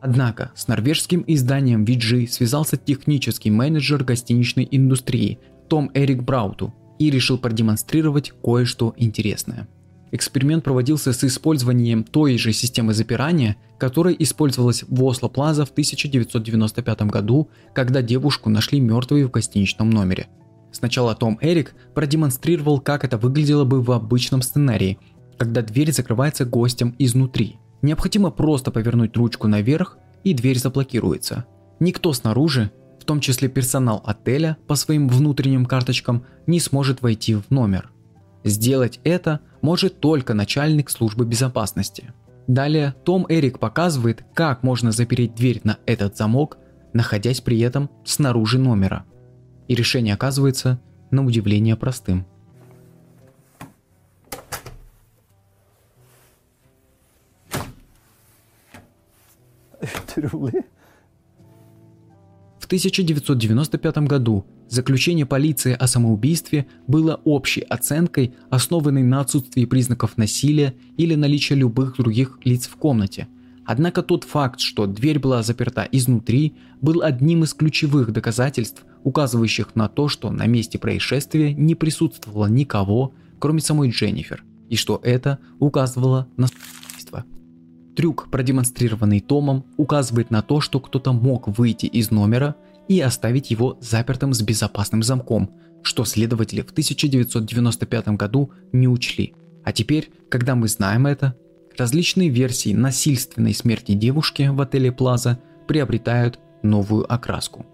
Однако с норвежским изданием VG связался технический менеджер гостиничной индустрии том Эрик Брауту и решил продемонстрировать кое-что интересное. Эксперимент проводился с использованием той же системы запирания, которая использовалась в Осло Плаза в 1995 году, когда девушку нашли мертвой в гостиничном номере. Сначала Том Эрик продемонстрировал, как это выглядело бы в обычном сценарии, когда дверь закрывается гостем изнутри. Необходимо просто повернуть ручку наверх, и дверь заблокируется. Никто снаружи том числе персонал отеля по своим внутренним карточкам, не сможет войти в номер. Сделать это может только начальник службы безопасности. Далее Том Эрик показывает, как можно запереть дверь на этот замок, находясь при этом снаружи номера. И решение оказывается на удивление простым. Utrolig. 1995 году заключение полиции о самоубийстве было общей оценкой, основанной на отсутствии признаков насилия или наличия любых других лиц в комнате. Однако тот факт, что дверь была заперта изнутри, был одним из ключевых доказательств, указывающих на то, что на месте происшествия не присутствовало никого, кроме самой Дженнифер, и что это указывало на. Трюк, продемонстрированный Томом, указывает на то, что кто-то мог выйти из номера и оставить его запертым с безопасным замком, что следователи в 1995 году не учли. А теперь, когда мы знаем это, различные версии насильственной смерти девушки в отеле Плаза приобретают новую окраску.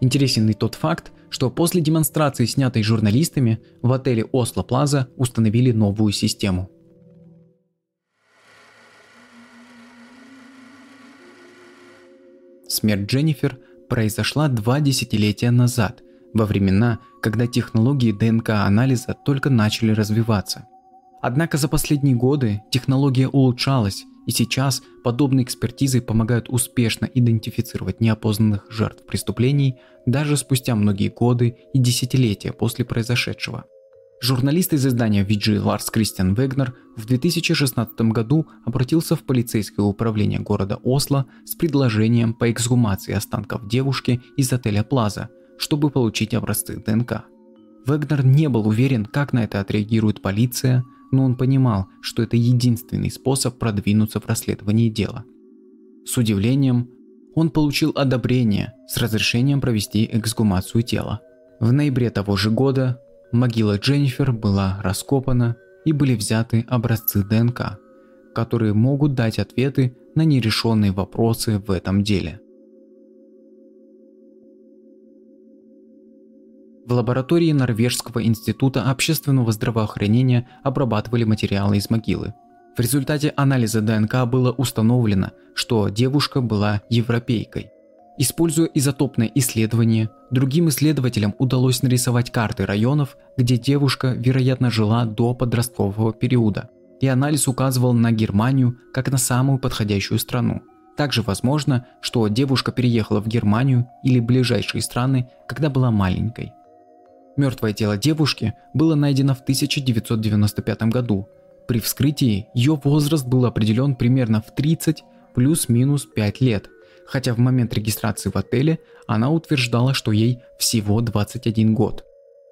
Интересен и тот факт, что после демонстрации, снятой журналистами, в отеле Осло Плаза установили новую систему. Смерть Дженнифер произошла два десятилетия назад, во времена, когда технологии ДНК-анализа только начали развиваться. Однако за последние годы технология улучшалась, и сейчас подобные экспертизы помогают успешно идентифицировать неопознанных жертв преступлений даже спустя многие годы и десятилетия после произошедшего. Журналист из издания VG Ларс Кристиан Вегнер в 2016 году обратился в полицейское управление города Осло с предложением по эксгумации останков девушки из отеля Плаза, чтобы получить образцы ДНК. Вегнер не был уверен, как на это отреагирует полиция, но он понимал, что это единственный способ продвинуться в расследовании дела. С удивлением, он получил одобрение с разрешением провести эксгумацию тела. В ноябре того же года могила Дженнифер была раскопана и были взяты образцы ДНК, которые могут дать ответы на нерешенные вопросы в этом деле. В лаборатории Норвежского института общественного здравоохранения обрабатывали материалы из могилы. В результате анализа ДНК было установлено, что девушка была европейкой. Используя изотопное исследование, другим исследователям удалось нарисовать карты районов, где девушка, вероятно, жила до подросткового периода, и анализ указывал на Германию как на самую подходящую страну. Также возможно, что девушка переехала в Германию или ближайшие страны, когда была маленькой. Мертвое тело девушки было найдено в 1995 году. При вскрытии ее возраст был определен примерно в 30 плюс-минус 5 лет, хотя в момент регистрации в отеле она утверждала, что ей всего 21 год.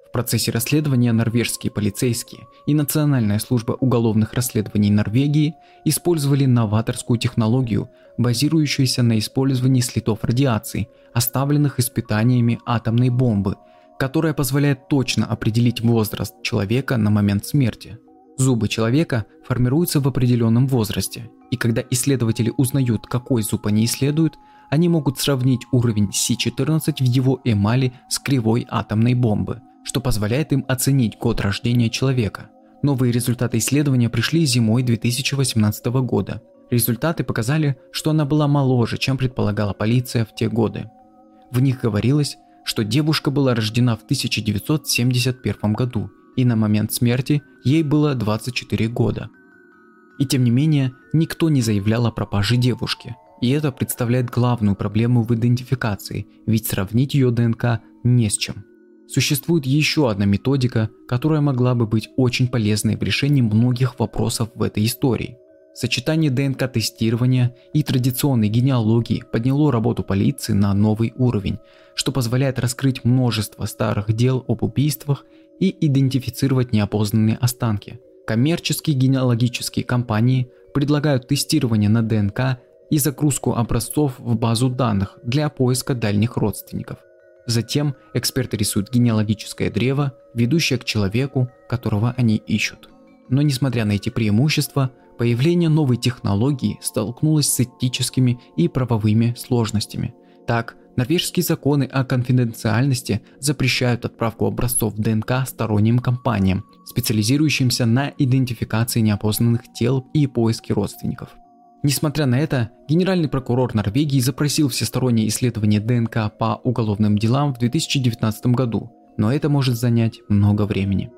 В процессе расследования норвежские полицейские и Национальная служба уголовных расследований Норвегии использовали новаторскую технологию, базирующуюся на использовании следов радиации, оставленных испытаниями атомной бомбы – которая позволяет точно определить возраст человека на момент смерти. Зубы человека формируются в определенном возрасте, и когда исследователи узнают, какой зуб они исследуют, они могут сравнить уровень C14 в его эмали с кривой атомной бомбы, что позволяет им оценить год рождения человека. Новые результаты исследования пришли зимой 2018 года. Результаты показали, что она была моложе, чем предполагала полиция в те годы. В них говорилось, что девушка была рождена в 1971 году, и на момент смерти ей было 24 года. И тем не менее, никто не заявлял о пропаже девушки, и это представляет главную проблему в идентификации, ведь сравнить ее ДНК не с чем. Существует еще одна методика, которая могла бы быть очень полезной в решении многих вопросов в этой истории. Сочетание ДНК-тестирования и традиционной генеалогии подняло работу полиции на новый уровень, что позволяет раскрыть множество старых дел об убийствах и идентифицировать неопознанные останки. Коммерческие генеалогические компании предлагают тестирование на ДНК и загрузку образцов в базу данных для поиска дальних родственников. Затем эксперты рисуют генеалогическое древо, ведущее к человеку, которого они ищут. Но несмотря на эти преимущества, Появление новой технологии столкнулось с этическими и правовыми сложностями. Так, норвежские законы о конфиденциальности запрещают отправку образцов ДНК сторонним компаниям, специализирующимся на идентификации неопознанных тел и поиске родственников. Несмотря на это, генеральный прокурор Норвегии запросил всестороннее исследование ДНК по уголовным делам в 2019 году, но это может занять много времени.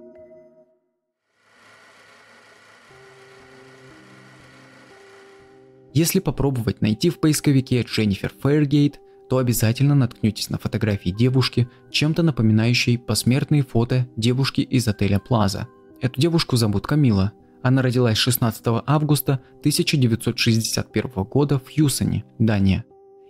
Если попробовать найти в поисковике Дженнифер Фейргейт, то обязательно наткнетесь на фотографии девушки, чем-то напоминающей посмертные фото девушки из отеля Плаза. Эту девушку зовут Камила. Она родилась 16 августа 1961 года в Хьюсоне, Дания.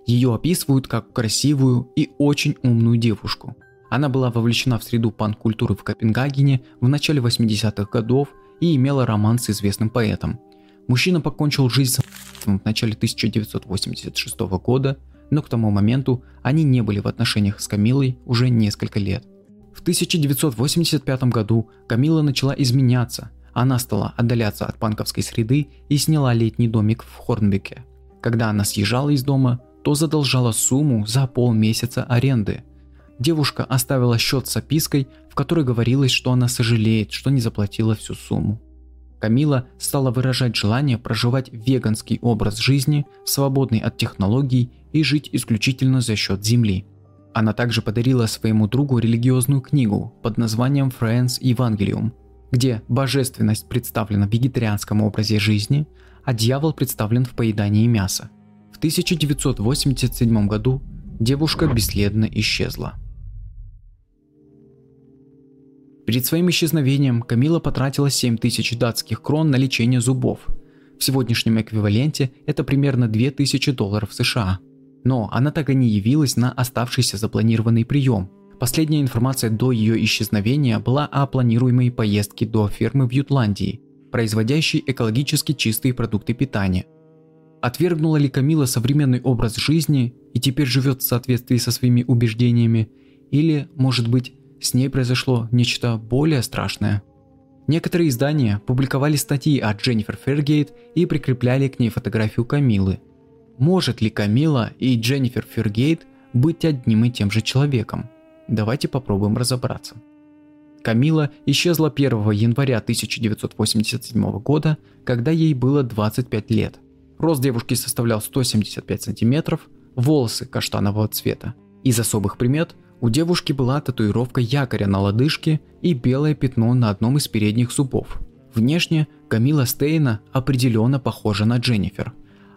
Ее описывают как красивую и очень умную девушку. Она была вовлечена в среду панк-культуры в Копенгагене в начале 80-х годов и имела роман с известным поэтом. Мужчина покончил жизнь в начале 1986 года, но к тому моменту они не были в отношениях с Камилой уже несколько лет. В 1985 году Камила начала изменяться, она стала отдаляться от панковской среды и сняла летний домик в Хорнбеке. Когда она съезжала из дома, то задолжала сумму за полмесяца аренды. Девушка оставила счет с опиской, в которой говорилось, что она сожалеет, что не заплатила всю сумму. Камила стала выражать желание проживать веганский образ жизни, свободный от технологий и жить исключительно за счет земли. Она также подарила своему другу религиозную книгу под названием Friends Evangelium, где божественность представлена в вегетарианском образе жизни, а дьявол представлен в поедании мяса. В 1987 году девушка бесследно исчезла. Перед своим исчезновением Камила потратила 7 тысяч датских крон на лечение зубов. В сегодняшнем эквиваленте это примерно 2000 долларов США. Но она так и не явилась на оставшийся запланированный прием. Последняя информация до ее исчезновения была о планируемой поездке до фермы в Ютландии, производящей экологически чистые продукты питания. Отвергнула ли Камила современный образ жизни и теперь живет в соответствии со своими убеждениями, или, может быть, с ней произошло нечто более страшное. Некоторые издания публиковали статьи о Дженнифер Фергейт и прикрепляли к ней фотографию Камилы. Может ли Камила и Дженнифер Фергейт быть одним и тем же человеком? Давайте попробуем разобраться. Камила исчезла 1 января 1987 года, когда ей было 25 лет. Рост девушки составлял 175 сантиметров, волосы каштанового цвета. Из особых примет у девушки была татуировка якоря на лодыжке и белое пятно на одном из передних зубов. Внешне Камила Стейна определенно похожа на Дженнифер.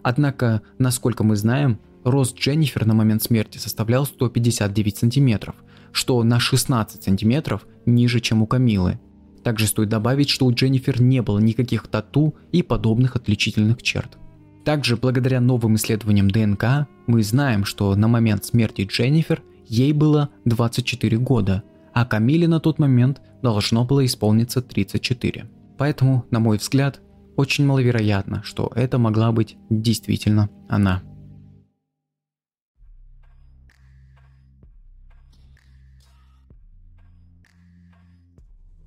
Однако, насколько мы знаем, рост Дженнифер на момент смерти составлял 159 сантиметров, что на 16 сантиметров ниже, чем у Камилы. Также стоит добавить, что у Дженнифер не было никаких тату и подобных отличительных черт. Также благодаря новым исследованиям ДНК мы знаем, что на момент смерти Дженнифер ей было 24 года, а Камиле на тот момент должно было исполниться 34. Поэтому, на мой взгляд, очень маловероятно, что это могла быть действительно она.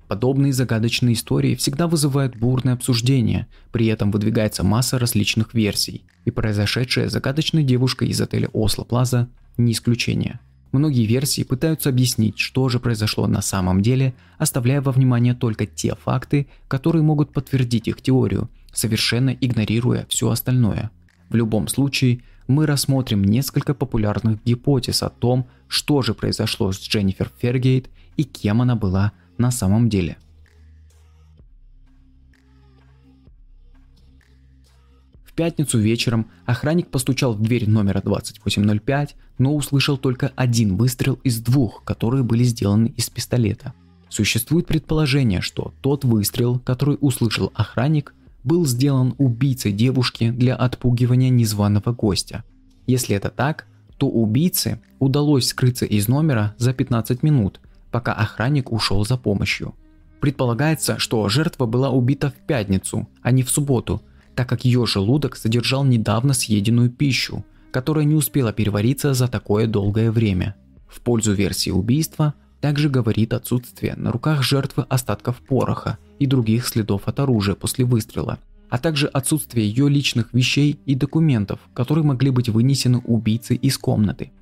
Подобные загадочные истории всегда вызывают бурное обсуждение, при этом выдвигается масса различных версий, и произошедшая загадочной девушкой из отеля Осло Плаза не исключение. Многие версии пытаются объяснить, что же произошло на самом деле, оставляя во внимание только те факты, которые могут подтвердить их теорию, совершенно игнорируя все остальное. В любом случае, мы рассмотрим несколько популярных гипотез о том, что же произошло с Дженнифер Фергейт и кем она была на самом деле. В пятницу вечером охранник постучал в дверь номера 2805, но услышал только один выстрел из двух, которые были сделаны из пистолета. Существует предположение, что тот выстрел, который услышал охранник, был сделан убийцей девушки для отпугивания незваного гостя. Если это так, то убийце удалось скрыться из номера за 15 минут – пока охранник ушел за помощью. Предполагается, что жертва была убита в пятницу, а не в субботу, так как ее желудок содержал недавно съеденную пищу, которая не успела перевариться за такое долгое время. В пользу версии убийства также говорит отсутствие на руках жертвы остатков пороха и других следов от оружия после выстрела, а также отсутствие ее личных вещей и документов, которые могли быть вынесены убийцей из комнаты.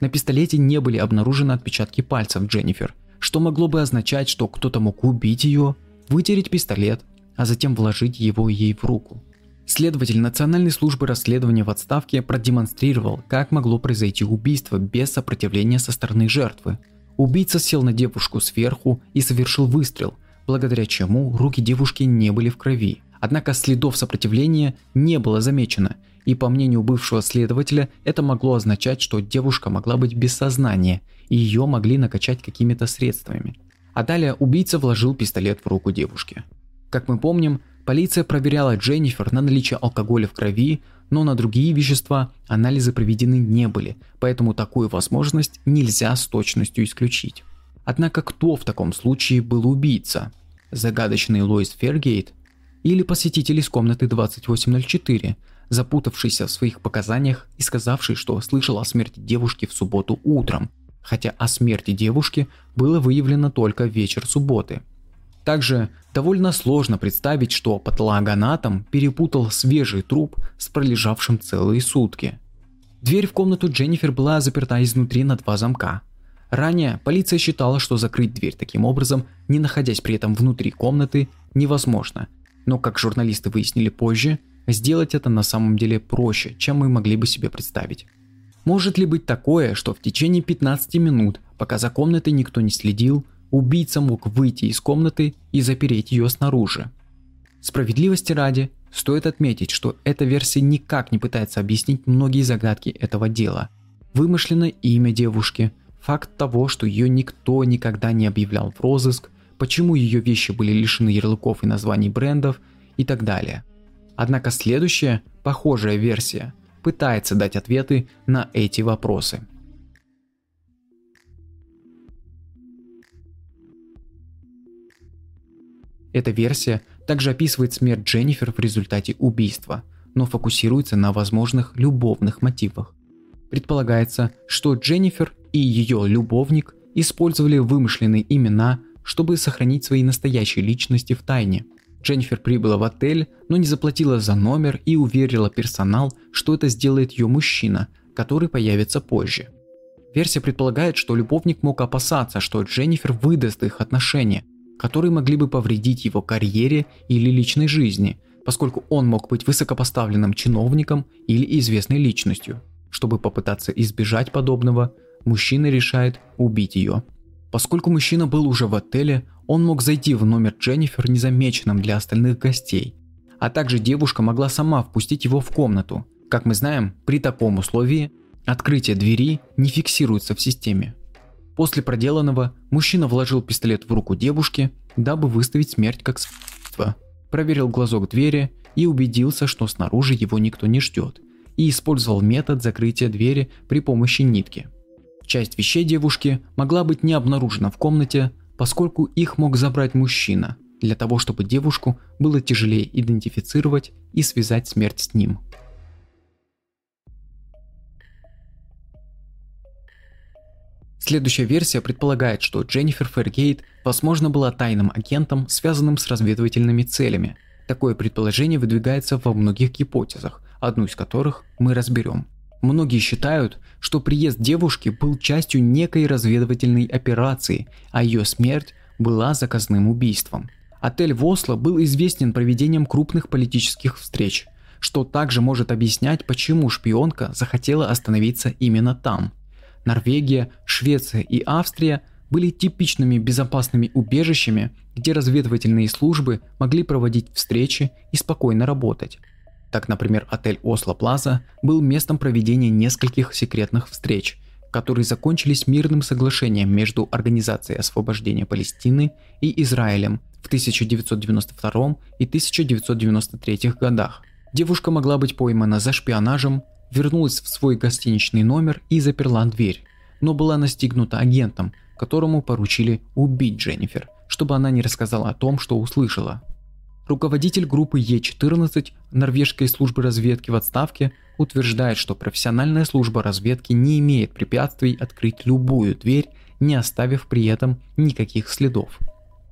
На пистолете не были обнаружены отпечатки пальцев Дженнифер, что могло бы означать, что кто-то мог убить ее, вытереть пистолет, а затем вложить его ей в руку. Следователь Национальной службы расследования в отставке продемонстрировал, как могло произойти убийство без сопротивления со стороны жертвы. Убийца сел на девушку сверху и совершил выстрел, благодаря чему руки девушки не были в крови. Однако следов сопротивления не было замечено, и по мнению бывшего следователя, это могло означать, что девушка могла быть без сознания, и ее могли накачать какими-то средствами. А далее убийца вложил пистолет в руку девушки. Как мы помним, полиция проверяла Дженнифер на наличие алкоголя в крови, но на другие вещества анализы проведены не были, поэтому такую возможность нельзя с точностью исключить. Однако кто в таком случае был убийца? Загадочный Лоис Фергейт или посетитель из комнаты 2804, запутавшийся в своих показаниях и сказавший, что слышал о смерти девушки в субботу утром, хотя о смерти девушки было выявлено только вечер субботы. Также довольно сложно представить, что патологоанатом перепутал свежий труп с пролежавшим целые сутки. Дверь в комнату Дженнифер была заперта изнутри на два замка. Ранее полиция считала, что закрыть дверь таким образом, не находясь при этом внутри комнаты, невозможно. Но, как журналисты выяснили позже, Сделать это на самом деле проще, чем мы могли бы себе представить. Может ли быть такое, что в течение 15 минут, пока за комнатой никто не следил, убийца мог выйти из комнаты и запереть ее снаружи? Справедливости ради, стоит отметить, что эта версия никак не пытается объяснить многие загадки этого дела. Вымышленное имя девушки, факт того, что ее никто никогда не объявлял в розыск, почему ее вещи были лишены ярлыков и названий брендов и так далее – Однако следующая, похожая версия, пытается дать ответы на эти вопросы. Эта версия также описывает смерть Дженнифер в результате убийства, но фокусируется на возможных любовных мотивах. Предполагается, что Дженнифер и ее любовник использовали вымышленные имена, чтобы сохранить свои настоящие личности в тайне – Дженнифер прибыла в отель, но не заплатила за номер и уверила персонал, что это сделает ее мужчина, который появится позже. Версия предполагает, что любовник мог опасаться, что Дженнифер выдаст их отношения, которые могли бы повредить его карьере или личной жизни, поскольку он мог быть высокопоставленным чиновником или известной личностью. Чтобы попытаться избежать подобного, мужчина решает убить ее. Поскольку мужчина был уже в отеле, он мог зайти в номер Дженнифер незамеченным для остальных гостей, а также девушка могла сама впустить его в комнату. Как мы знаем, при таком условии открытие двери не фиксируется в системе. После проделанного мужчина вложил пистолет в руку девушки, дабы выставить смерть как свидетельство, проверил глазок двери и убедился, что снаружи его никто не ждет, и использовал метод закрытия двери при помощи нитки. Часть вещей девушки могла быть не обнаружена в комнате, поскольку их мог забрать мужчина, для того чтобы девушку было тяжелее идентифицировать и связать смерть с ним. Следующая версия предполагает, что Дженнифер Фергейт, возможно, была тайным агентом, связанным с разведывательными целями. Такое предположение выдвигается во многих гипотезах, одну из которых мы разберем. Многие считают, что приезд девушки был частью некой разведывательной операции, а ее смерть была заказным убийством. Отель в Осло был известен проведением крупных политических встреч, что также может объяснять, почему шпионка захотела остановиться именно там. Норвегия, Швеция и Австрия были типичными безопасными убежищами, где разведывательные службы могли проводить встречи и спокойно работать. Так, например, отель Осло Плаза был местом проведения нескольких секретных встреч, которые закончились мирным соглашением между Организацией освобождения Палестины и Израилем в 1992 и 1993 годах. Девушка могла быть поймана за шпионажем, вернулась в свой гостиничный номер и заперла дверь, но была настигнута агентом, которому поручили убить Дженнифер, чтобы она не рассказала о том, что услышала. Руководитель группы Е14 норвежской службы разведки в отставке утверждает, что профессиональная служба разведки не имеет препятствий открыть любую дверь, не оставив при этом никаких следов.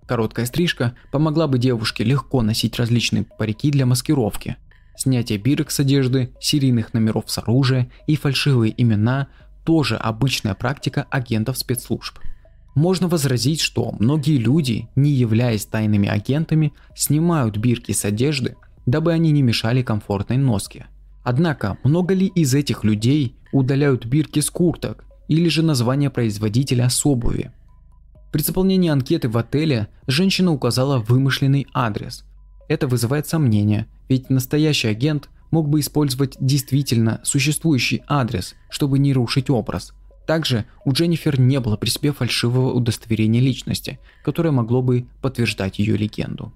Короткая стрижка помогла бы девушке легко носить различные парики для маскировки. Снятие бирок с одежды, серийных номеров с оружия и фальшивые имена – тоже обычная практика агентов спецслужб. Можно возразить, что многие люди, не являясь тайными агентами, снимают бирки с одежды, дабы они не мешали комфортной носке. Однако, много ли из этих людей удаляют бирки с курток или же название производителя с обуви? При заполнении анкеты в отеле женщина указала вымышленный адрес. Это вызывает сомнения, ведь настоящий агент мог бы использовать действительно существующий адрес, чтобы не рушить образ – также у Дженнифер не было при себе фальшивого удостоверения личности, которое могло бы подтверждать ее легенду.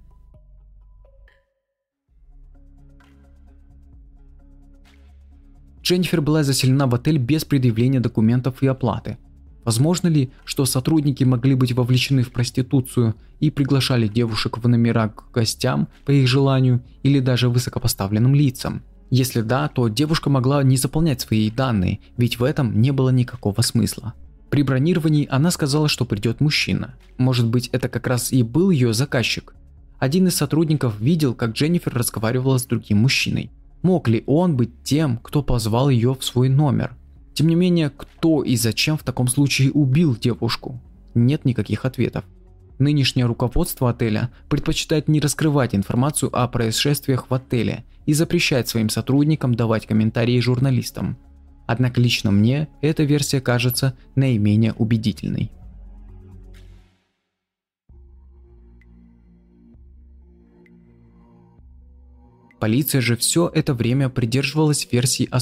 Дженнифер была заселена в отель без предъявления документов и оплаты. Возможно ли, что сотрудники могли быть вовлечены в проституцию и приглашали девушек в номера к гостям по их желанию или даже высокопоставленным лицам? Если да, то девушка могла не заполнять свои данные, ведь в этом не было никакого смысла. При бронировании она сказала, что придет мужчина. Может быть, это как раз и был ее заказчик. Один из сотрудников видел, как Дженнифер разговаривала с другим мужчиной. Мог ли он быть тем, кто позвал ее в свой номер? Тем не менее, кто и зачем в таком случае убил девушку? Нет никаких ответов. Нынешнее руководство отеля предпочитает не раскрывать информацию о происшествиях в отеле и запрещает своим сотрудникам давать комментарии журналистам. Однако лично мне эта версия кажется наименее убедительной. Полиция же все это время придерживалась версии о.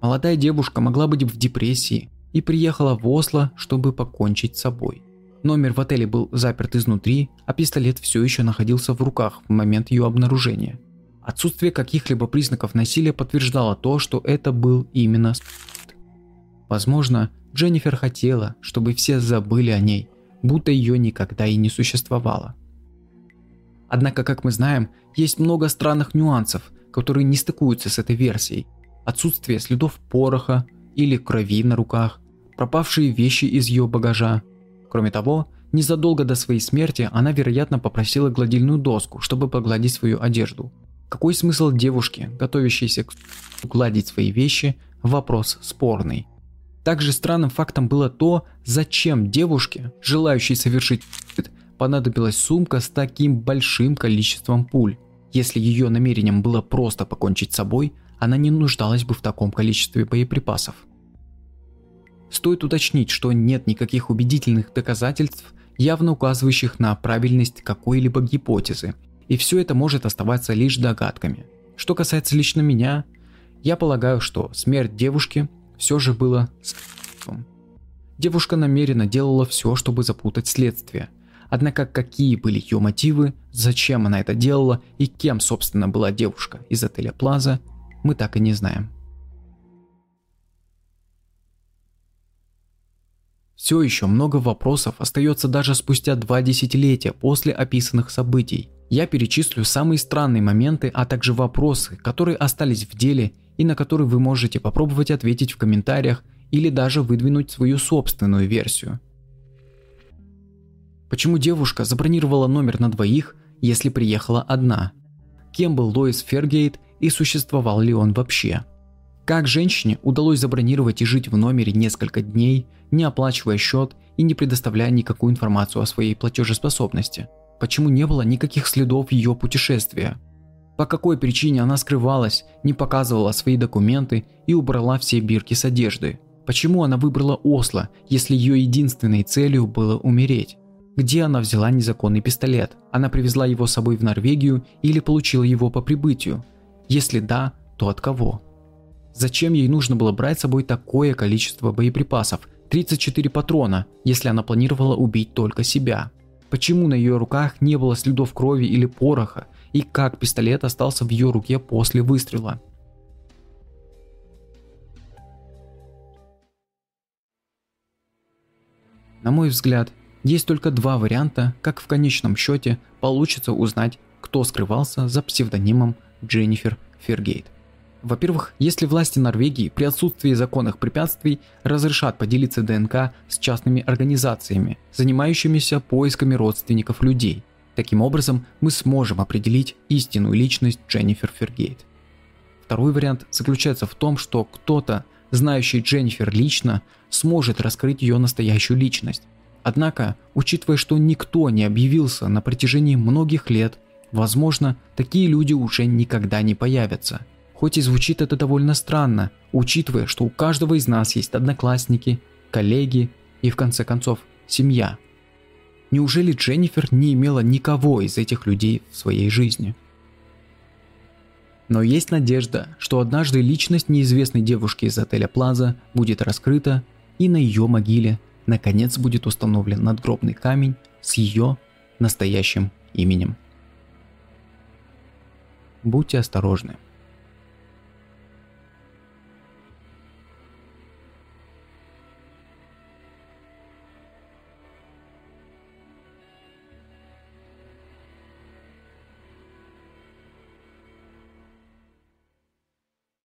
Молодая девушка могла быть в депрессии и приехала в Осло, чтобы покончить с собой. Номер в отеле был заперт изнутри, а пистолет все еще находился в руках в момент ее обнаружения. Отсутствие каких-либо признаков насилия подтверждало то, что это был именно Возможно, Дженнифер хотела, чтобы все забыли о ней, будто ее никогда и не существовало. Однако, как мы знаем, есть много странных нюансов, которые не стыкуются с этой версией. Отсутствие следов пороха или крови на руках, пропавшие вещи из ее багажа – Кроме того, незадолго до своей смерти она, вероятно, попросила гладильную доску, чтобы погладить свою одежду. Какой смысл девушки, готовящейся к гладить свои вещи, вопрос спорный. Также странным фактом было то, зачем девушке, желающей совершить понадобилась сумка с таким большим количеством пуль. Если ее намерением было просто покончить с собой, она не нуждалась бы в таком количестве боеприпасов. Стоит уточнить, что нет никаких убедительных доказательств, явно указывающих на правильность какой-либо гипотезы, и все это может оставаться лишь догадками. Что касается лично меня, я полагаю, что смерть девушки все же было следствием. Девушка намеренно делала все, чтобы запутать следствие. Однако какие были ее мотивы, зачем она это делала и кем, собственно, была девушка из отеля Плаза, мы так и не знаем. Все еще много вопросов остается даже спустя два десятилетия после описанных событий. Я перечислю самые странные моменты, а также вопросы, которые остались в деле и на которые вы можете попробовать ответить в комментариях или даже выдвинуть свою собственную версию. Почему девушка забронировала номер на двоих, если приехала одна? Кем был Лоис Фергейт и существовал ли он вообще? Как женщине удалось забронировать и жить в номере несколько дней, не оплачивая счет и не предоставляя никакую информацию о своей платежеспособности? Почему не было никаких следов ее путешествия? По какой причине она скрывалась, не показывала свои документы и убрала все бирки с одежды? Почему она выбрала Осло, если ее единственной целью было умереть? Где она взяла незаконный пистолет? Она привезла его с собой в Норвегию или получила его по прибытию? Если да, то от кого? Зачем ей нужно было брать с собой такое количество боеприпасов, 34 патрона, если она планировала убить только себя? Почему на ее руках не было следов крови или пороха, и как пистолет остался в ее руке после выстрела. На мой взгляд, есть только два варианта, как в конечном счете получится узнать, кто скрывался за псевдонимом Дженнифер Фергейт. Во-первых, если власти Норвегии при отсутствии законных препятствий разрешат поделиться ДНК с частными организациями, занимающимися поисками родственников людей – Таким образом, мы сможем определить истинную личность Дженнифер Фергейт. Второй вариант заключается в том, что кто-то, знающий Дженнифер лично, сможет раскрыть ее настоящую личность. Однако, учитывая, что никто не объявился на протяжении многих лет, возможно, такие люди уже никогда не появятся. Хоть и звучит это довольно странно, учитывая, что у каждого из нас есть одноклассники, коллеги и в конце концов семья – Неужели Дженнифер не имела никого из этих людей в своей жизни? Но есть надежда, что однажды личность неизвестной девушки из отеля Плаза будет раскрыта, и на ее могиле наконец будет установлен надгробный камень с ее настоящим именем. Будьте осторожны.